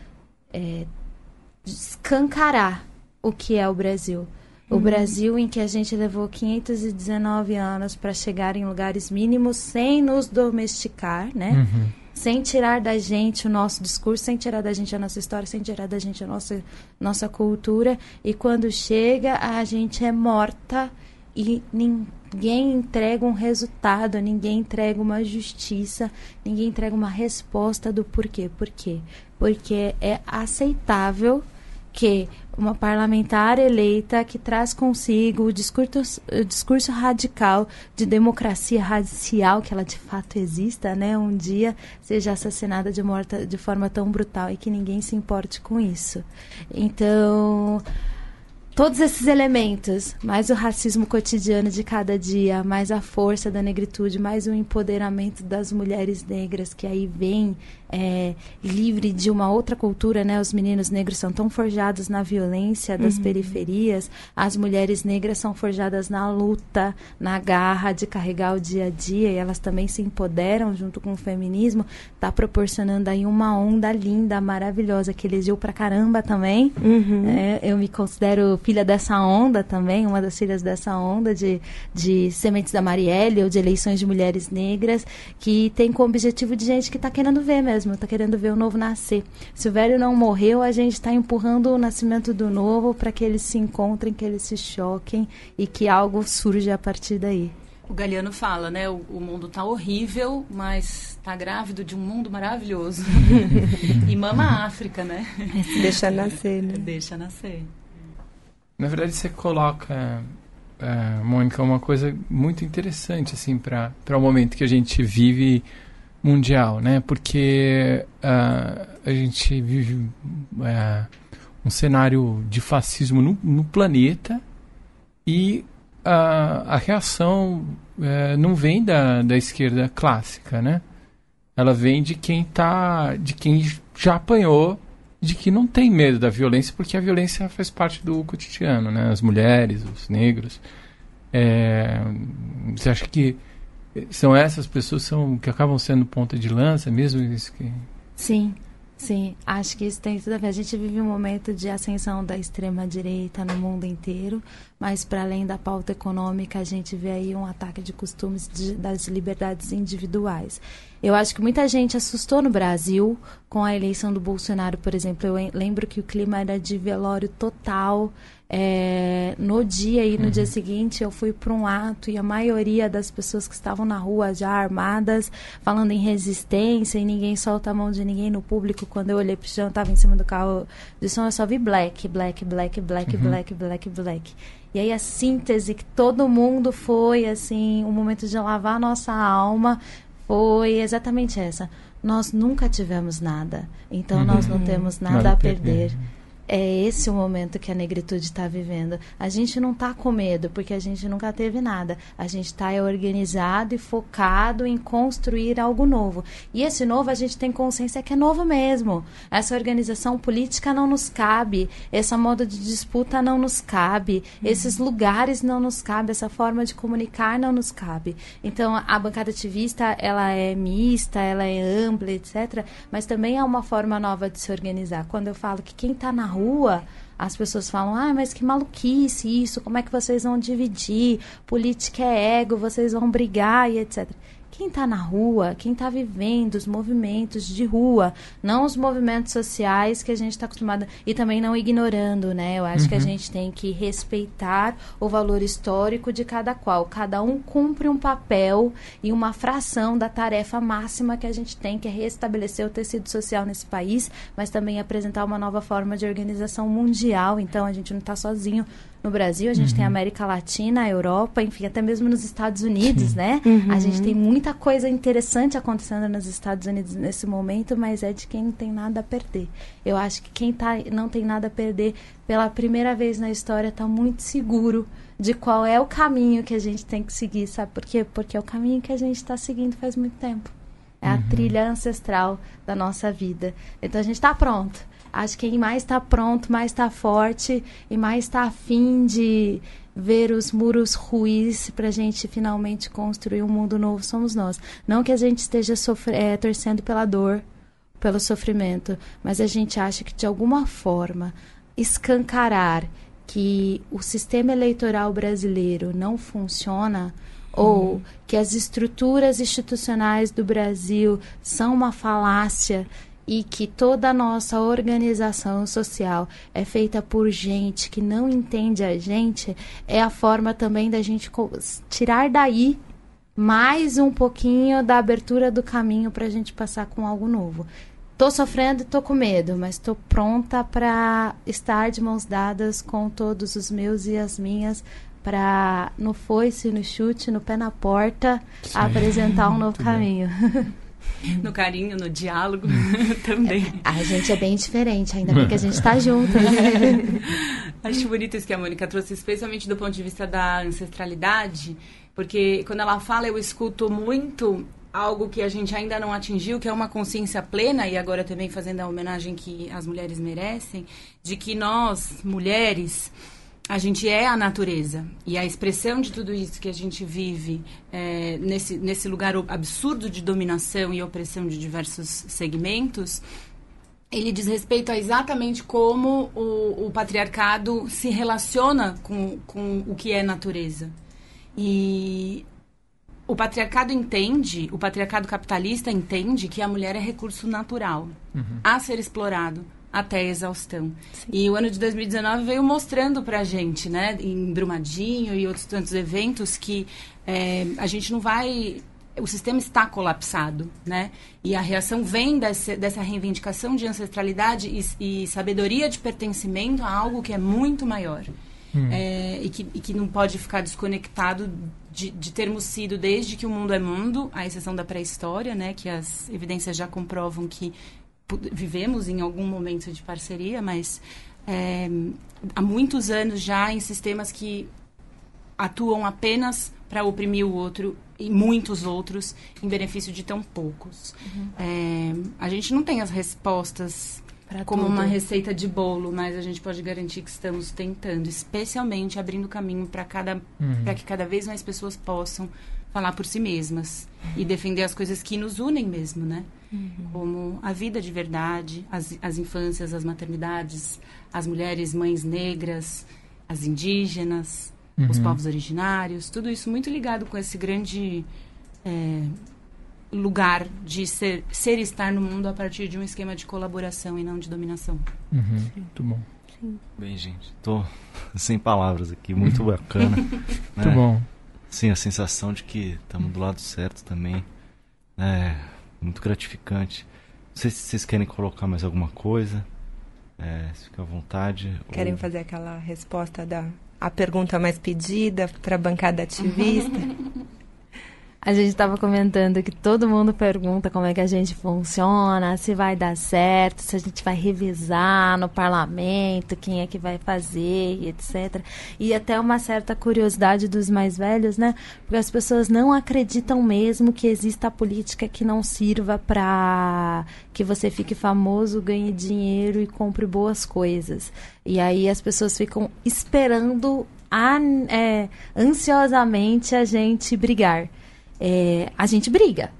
é, escancarar o que é o Brasil. O. Brasil em que a gente levou 519 anos para chegar em lugares mínimos sem nos domesticar, né? Uhum. Sem tirar da gente o nosso discurso, sem tirar da gente a nossa história, sem tirar da gente a nossa, nossa cultura. E quando chega, a gente é morta e ninguém entrega um resultado, ninguém entrega uma justiça, ninguém entrega uma resposta do porquê. Por quê? Porque é aceitável que uma parlamentar eleita que traz consigo o discurso, o discurso radical de democracia racial, que ela de fato exista, né, um dia seja assassinada de, morta, de forma tão brutal e que ninguém se importe com isso. Então, todos esses elementos, mais o racismo cotidiano de cada dia, mais a força da negritude, mais o empoderamento das mulheres negras que aí vem é, livre de uma outra cultura, né? Os meninos negros são tão forjados na violência das uhum. periferias, as mulheres negras são forjadas na luta, na garra de carregar o dia a dia e elas também se empoderam junto com o feminismo, tá proporcionando aí uma onda linda, maravilhosa que elegeu pra caramba também. Uhum. É, eu me considero filha dessa onda também, uma das filhas dessa onda de, de Sementes da Marielle ou de eleições de mulheres negras, que tem como objetivo de gente que está querendo ver mesmo mesmo, está querendo ver o novo nascer. Se o velho não morreu, a gente está empurrando o nascimento do novo para que eles se encontrem, que eles se choquem e que algo surja a partir daí. O Galeano fala, né? O, o mundo está horrível, mas está grávido de um mundo maravilhoso. e mama a África, né? Deixa nascer, né? Deixa nascer. Na verdade, você coloca, uh, Mônica, uma coisa muito interessante, assim, para o momento que a gente vive mundial, né? Porque uh, a gente vive uh, um cenário de fascismo no, no planeta e uh, a reação eh, não vem da, da esquerda clássica, né? Ela vem de quem tá, de quem já apanhou, de que não tem medo da violência, porque a violência faz parte do cotidiano, né? As mulheres, os negros. É, você acha que são essas pessoas são, que acabam sendo ponta de lança mesmo? Isso que... Sim, sim. Acho que isso tem tudo a ver. A gente vive um momento de ascensão da extrema-direita no mundo inteiro, mas para além da pauta econômica, a gente vê aí um ataque de costumes de, das liberdades individuais. Eu acho que muita gente assustou no Brasil com a eleição do Bolsonaro, por exemplo. Eu lembro que o clima era de velório total. É, no dia e no uhum. dia seguinte eu fui para um ato e a maioria das pessoas que estavam na rua já armadas, falando em resistência e ninguém solta a mão de ninguém no público. Quando eu olhei para o chão, estava em cima do carro de som, eu só vi black, black, black, black, uhum. black, black, black. E aí a síntese que todo mundo foi, assim, um momento de lavar a nossa alma, foi exatamente essa. Nós nunca tivemos nada, então uhum. nós não temos nada, nada a perder. perder. É esse o momento que a negritude está vivendo. A gente não está com medo, porque a gente nunca teve nada. A gente está organizado e focado em construir algo novo. E esse novo a gente tem consciência que é novo mesmo. Essa organização política não nos cabe, essa moda de disputa não nos cabe, uhum. esses lugares não nos cabe, essa forma de comunicar não nos cabe. Então, a bancada ativista, ela é mista, ela é ampla, etc. Mas também é uma forma nova de se organizar. Quando eu falo que quem está na rua, as pessoas falam: ah, mas que maluquice isso, como é que vocês vão dividir? Política é ego, vocês vão brigar e etc quem está na rua, quem está vivendo os movimentos de rua, não os movimentos sociais que a gente está acostumado e também não ignorando, né? Eu acho uhum. que a uhum. gente tem que respeitar o valor histórico de cada qual. Cada um cumpre um papel e uma fração da tarefa máxima que a gente tem, que é restabelecer o tecido social nesse país, mas também apresentar uma nova forma de organização mundial. Então a gente não está sozinho no Brasil, a gente uhum. tem a América Latina, a Europa, enfim, até mesmo nos Estados Unidos, Sim. né? Uhum. A gente tem muita coisa interessante acontecendo nos Estados Unidos nesse momento, mas é de quem não tem nada a perder. Eu acho que quem tá, não tem nada a perder, pela primeira vez na história, está muito seguro de qual é o caminho que a gente tem que seguir, sabe por quê? Porque é o caminho que a gente está seguindo faz muito tempo. É a uhum. trilha ancestral da nossa vida. Então a gente está pronto. Acho que quem mais está pronto, mais está forte e mais está afim de ver os muros ruins para a gente finalmente construir um mundo novo somos nós. Não que a gente esteja é, torcendo pela dor, pelo sofrimento, mas a gente acha que de alguma forma escancarar que o sistema eleitoral brasileiro não funciona ou que as estruturas institucionais do Brasil são uma falácia e que toda a nossa organização social é feita por gente que não entende a gente, é a forma também da gente tirar daí mais um pouquinho da abertura do caminho para a gente passar com algo novo. Tô sofrendo, tô com medo, mas tô pronta para estar de mãos dadas com todos os meus e as minhas para no foice, no chute, no pé na porta, Sim. apresentar um novo caminho. no carinho, no diálogo também. A gente é bem diferente, ainda bem que a gente está junto. Né? Acho bonito isso que a Mônica trouxe, especialmente do ponto de vista da ancestralidade, porque quando ela fala, eu escuto muito algo que a gente ainda não atingiu, que é uma consciência plena, e agora também fazendo a homenagem que as mulheres merecem, de que nós, mulheres, a gente é a natureza. E a expressão de tudo isso que a gente vive é, nesse, nesse lugar absurdo de dominação e opressão de diversos segmentos, ele diz respeito a exatamente como o, o patriarcado se relaciona com, com o que é natureza. E o patriarcado entende, o patriarcado capitalista entende que a mulher é recurso natural uhum. a ser explorado até a exaustão. Sim. E o ano de 2019 veio mostrando pra gente, né, em Brumadinho e outros tantos eventos, que é, a gente não vai o sistema está colapsado, né? E a reação vem desse, dessa reivindicação de ancestralidade e, e, sabedoria de pertencimento a algo que é muito maior. Hum. É, e, que, e, que, não pode ficar desconectado de, de, termos sido, desde que o mundo é mundo, à exceção da pré-história, né? Que as evidências já comprovam que vivemos em algum momento de parceria, mas é, há muitos anos já em sistemas que atuam apenas para oprimir o outro e muitos outros em benefício de tão poucos. Uhum. É, a gente não tem as respostas pra como tudo. uma receita de bolo, mas a gente pode garantir que estamos tentando, especialmente abrindo caminho para cada uhum. para que cada vez mais pessoas possam falar por si mesmas e defender as coisas que nos unem mesmo, né? Uhum. Como a vida de verdade, as, as infâncias, as maternidades, as mulheres mães negras, as indígenas, uhum. os povos originários, tudo isso muito ligado com esse grande é, lugar de ser, ser e estar no mundo a partir de um esquema de colaboração e não de dominação. Uhum. Muito bom. Sim. Bem, gente, tô sem palavras aqui, muito bacana. né? Muito bom. Sim, a sensação de que estamos do lado certo também. É muito gratificante. Não sei se vocês querem colocar mais alguma coisa. É, fica à vontade. Querem ou... fazer aquela resposta da a pergunta mais pedida para a bancada ativista? A gente estava comentando que todo mundo pergunta como é que a gente funciona, se vai dar certo, se a gente vai revisar no parlamento, quem é que vai fazer, etc. E até uma certa curiosidade dos mais velhos, né? Porque as pessoas não acreditam mesmo que exista política que não sirva para que você fique famoso, ganhe dinheiro e compre boas coisas. E aí as pessoas ficam esperando an, é, ansiosamente a gente brigar é, a gente briga.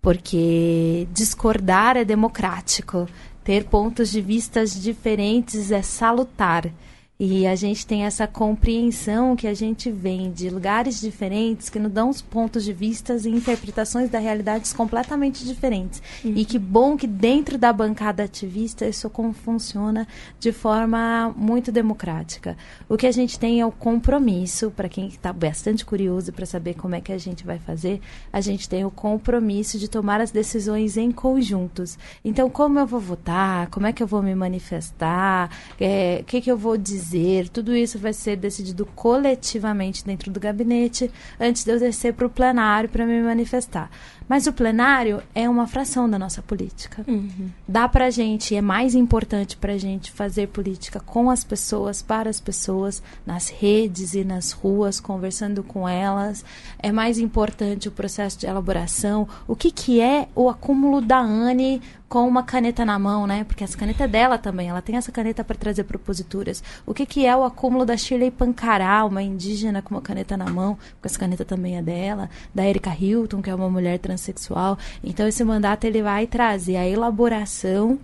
Porque discordar é democrático, ter pontos de vistas diferentes é salutar. E a gente tem essa compreensão que a gente vem de lugares diferentes que nos dão os pontos de vista e interpretações da realidade completamente diferentes. Uhum. E que bom que dentro da bancada ativista isso funciona de forma muito democrática. O que a gente tem é o compromisso, para quem está bastante curioso para saber como é que a gente vai fazer, a gente tem o compromisso de tomar as decisões em conjuntos. Então, como eu vou votar, como é que eu vou me manifestar, é, o que, que eu vou dizer dizer, tudo isso vai ser decidido coletivamente dentro do gabinete antes de eu descer para o plenário para me manifestar. Mas o plenário é uma fração da nossa política. Uhum. Dá para gente, é mais importante para gente fazer política com as pessoas, para as pessoas, nas redes e nas ruas, conversando com elas. É mais importante o processo de elaboração. O que, que é o acúmulo da ANE com uma caneta na mão, né? Porque essa caneta é dela também, ela tem essa caneta para trazer proposituras. O que, que é o acúmulo da Shirley Pancará, uma indígena com uma caneta na mão, porque essa caneta também é dela, da Erika Hilton, que é uma mulher transexual. Então esse mandato ele vai trazer a elaboração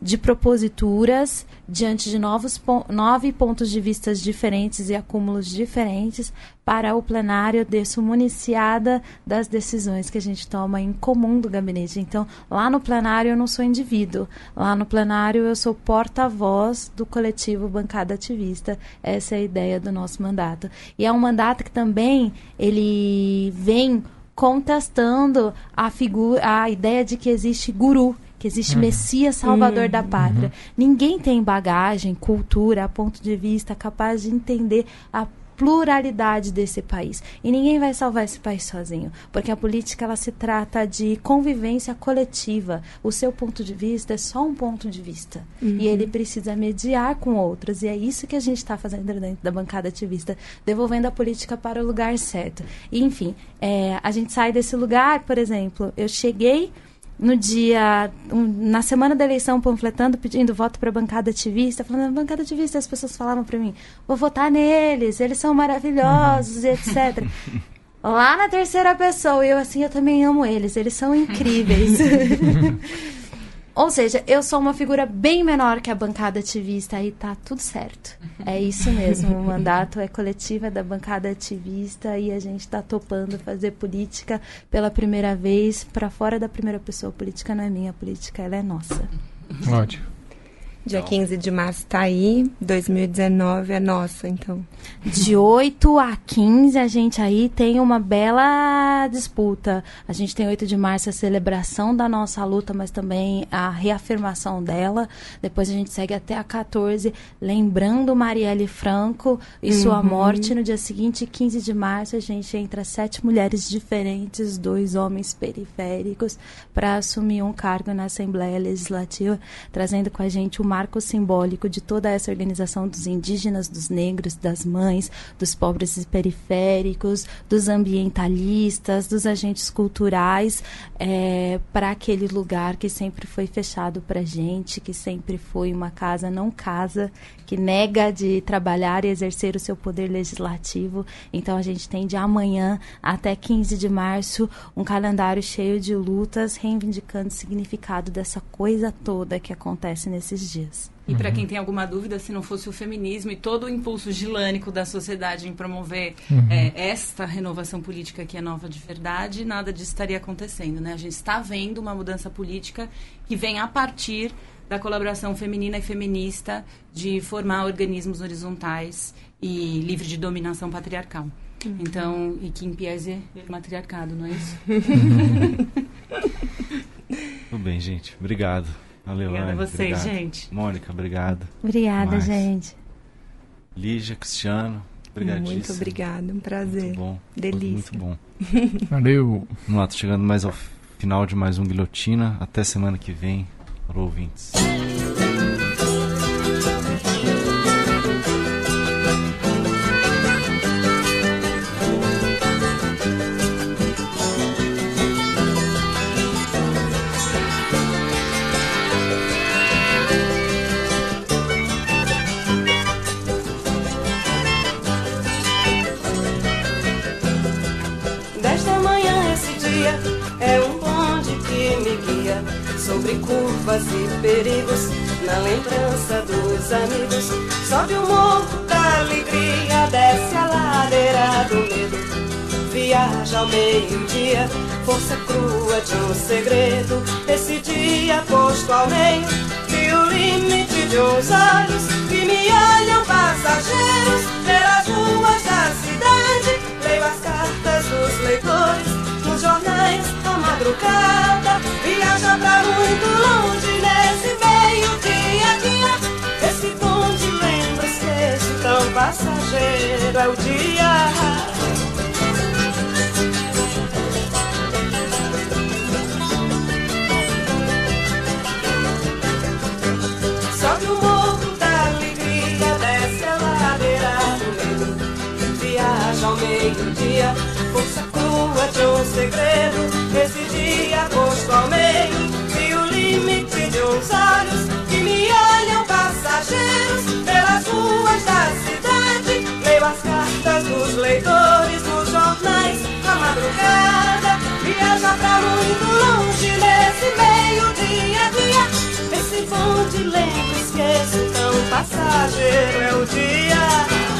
de proposituras diante de novos nove pontos de vista diferentes e acúmulos diferentes para o plenário desse municiada das decisões que a gente toma em comum do gabinete. Então, lá no plenário eu não sou indivíduo, lá no plenário eu sou porta-voz do coletivo Bancada Ativista. Essa é a ideia do nosso mandato. E é um mandato que também ele vem contestando a figura, a ideia de que existe guru que existe uhum. Messias Salvador uhum. da pátria. Ninguém tem bagagem, cultura, ponto de vista capaz de entender a pluralidade desse país. E ninguém vai salvar esse país sozinho, porque a política ela se trata de convivência coletiva. O seu ponto de vista é só um ponto de vista. Uhum. E ele precisa mediar com outros. E é isso que a gente está fazendo dentro da bancada ativista, devolvendo a política para o lugar certo. E, enfim, é, a gente sai desse lugar, por exemplo, eu cheguei no dia, um, na semana da eleição, panfletando, pedindo voto para a bancada ativista, falando, bancada ativista, as pessoas falavam para mim, vou votar neles, eles são maravilhosos, uhum. etc. Lá na terceira pessoa, eu assim, eu também amo eles, eles são incríveis. Ou seja, eu sou uma figura bem menor que a bancada ativista e tá tudo certo. É isso mesmo, o mandato é coletivo é da bancada ativista e a gente está topando fazer política pela primeira vez para fora da primeira pessoa. A política não é minha, a política ela é nossa. Ótimo. Dia 15 de março está aí, 2019 é nosso, então. De 8 a 15 a gente aí tem uma bela disputa. A gente tem 8 de março a celebração da nossa luta, mas também a reafirmação dela. Depois a gente segue até a 14, lembrando Marielle Franco e uhum. sua morte. No dia seguinte, 15 de março, a gente entra sete mulheres diferentes, dois homens periféricos, para assumir um cargo na Assembleia Legislativa, trazendo com a gente uma marco simbólico de toda essa organização dos indígenas, dos negros, das mães, dos pobres e periféricos, dos ambientalistas, dos agentes culturais, é, para aquele lugar que sempre foi fechado para gente, que sempre foi uma casa não casa, que nega de trabalhar e exercer o seu poder legislativo. Então a gente tem de amanhã até 15 de março um calendário cheio de lutas reivindicando o significado dessa coisa toda que acontece nesses dias. E para quem tem alguma dúvida, se não fosse o feminismo e todo o impulso gilânico da sociedade em promover uhum. é, esta renovação política que é nova de verdade, nada disso estaria acontecendo. Né? A gente está vendo uma mudança política que vem a partir da colaboração feminina e feminista de formar organismos horizontais e livre de dominação patriarcal. Uhum. Então, e que em Piese é matriarcado, não é isso? Tudo bem, gente. Obrigado. Valeu, Obrigada a vocês, obrigado. gente. Mônica, obrigado. Obrigada, gente. Lígia, Cristiano, Muito obrigada, um prazer. Muito bom. Delícia. Muito bom. Valeu. Vamos lá, tô chegando mais ao final de mais um Guilhotina. Até semana que vem, para ouvintes. Sobre curvas e perigos, na lembrança dos amigos. Sobe o morro da alegria, desce a ladeira do medo. Viaja ao meio-dia, força crua de um segredo. Esse dia posto ao meio, vi o limite de uns olhos que me olham passageiros pelas ruas da cidade. Leio as cartas dos leitores nos jornais madrugada. Viaja pra muito longe nesse meio dia a dia. Esse bonde lembra, esqueço, tão passageiro é o dia. Sobe o morro da alegria, desce a ladeira do medo. Viaja ao meio-dia, força rua de um segredo. Vi o limite de uns olhos que me olham passageiros pelas ruas da cidade. Leio as cartas dos leitores nos jornais à madrugada. Viaja pra muito longe nesse meio dia a dia. Esse bonde lento esqueço, tão passageiro é o dia.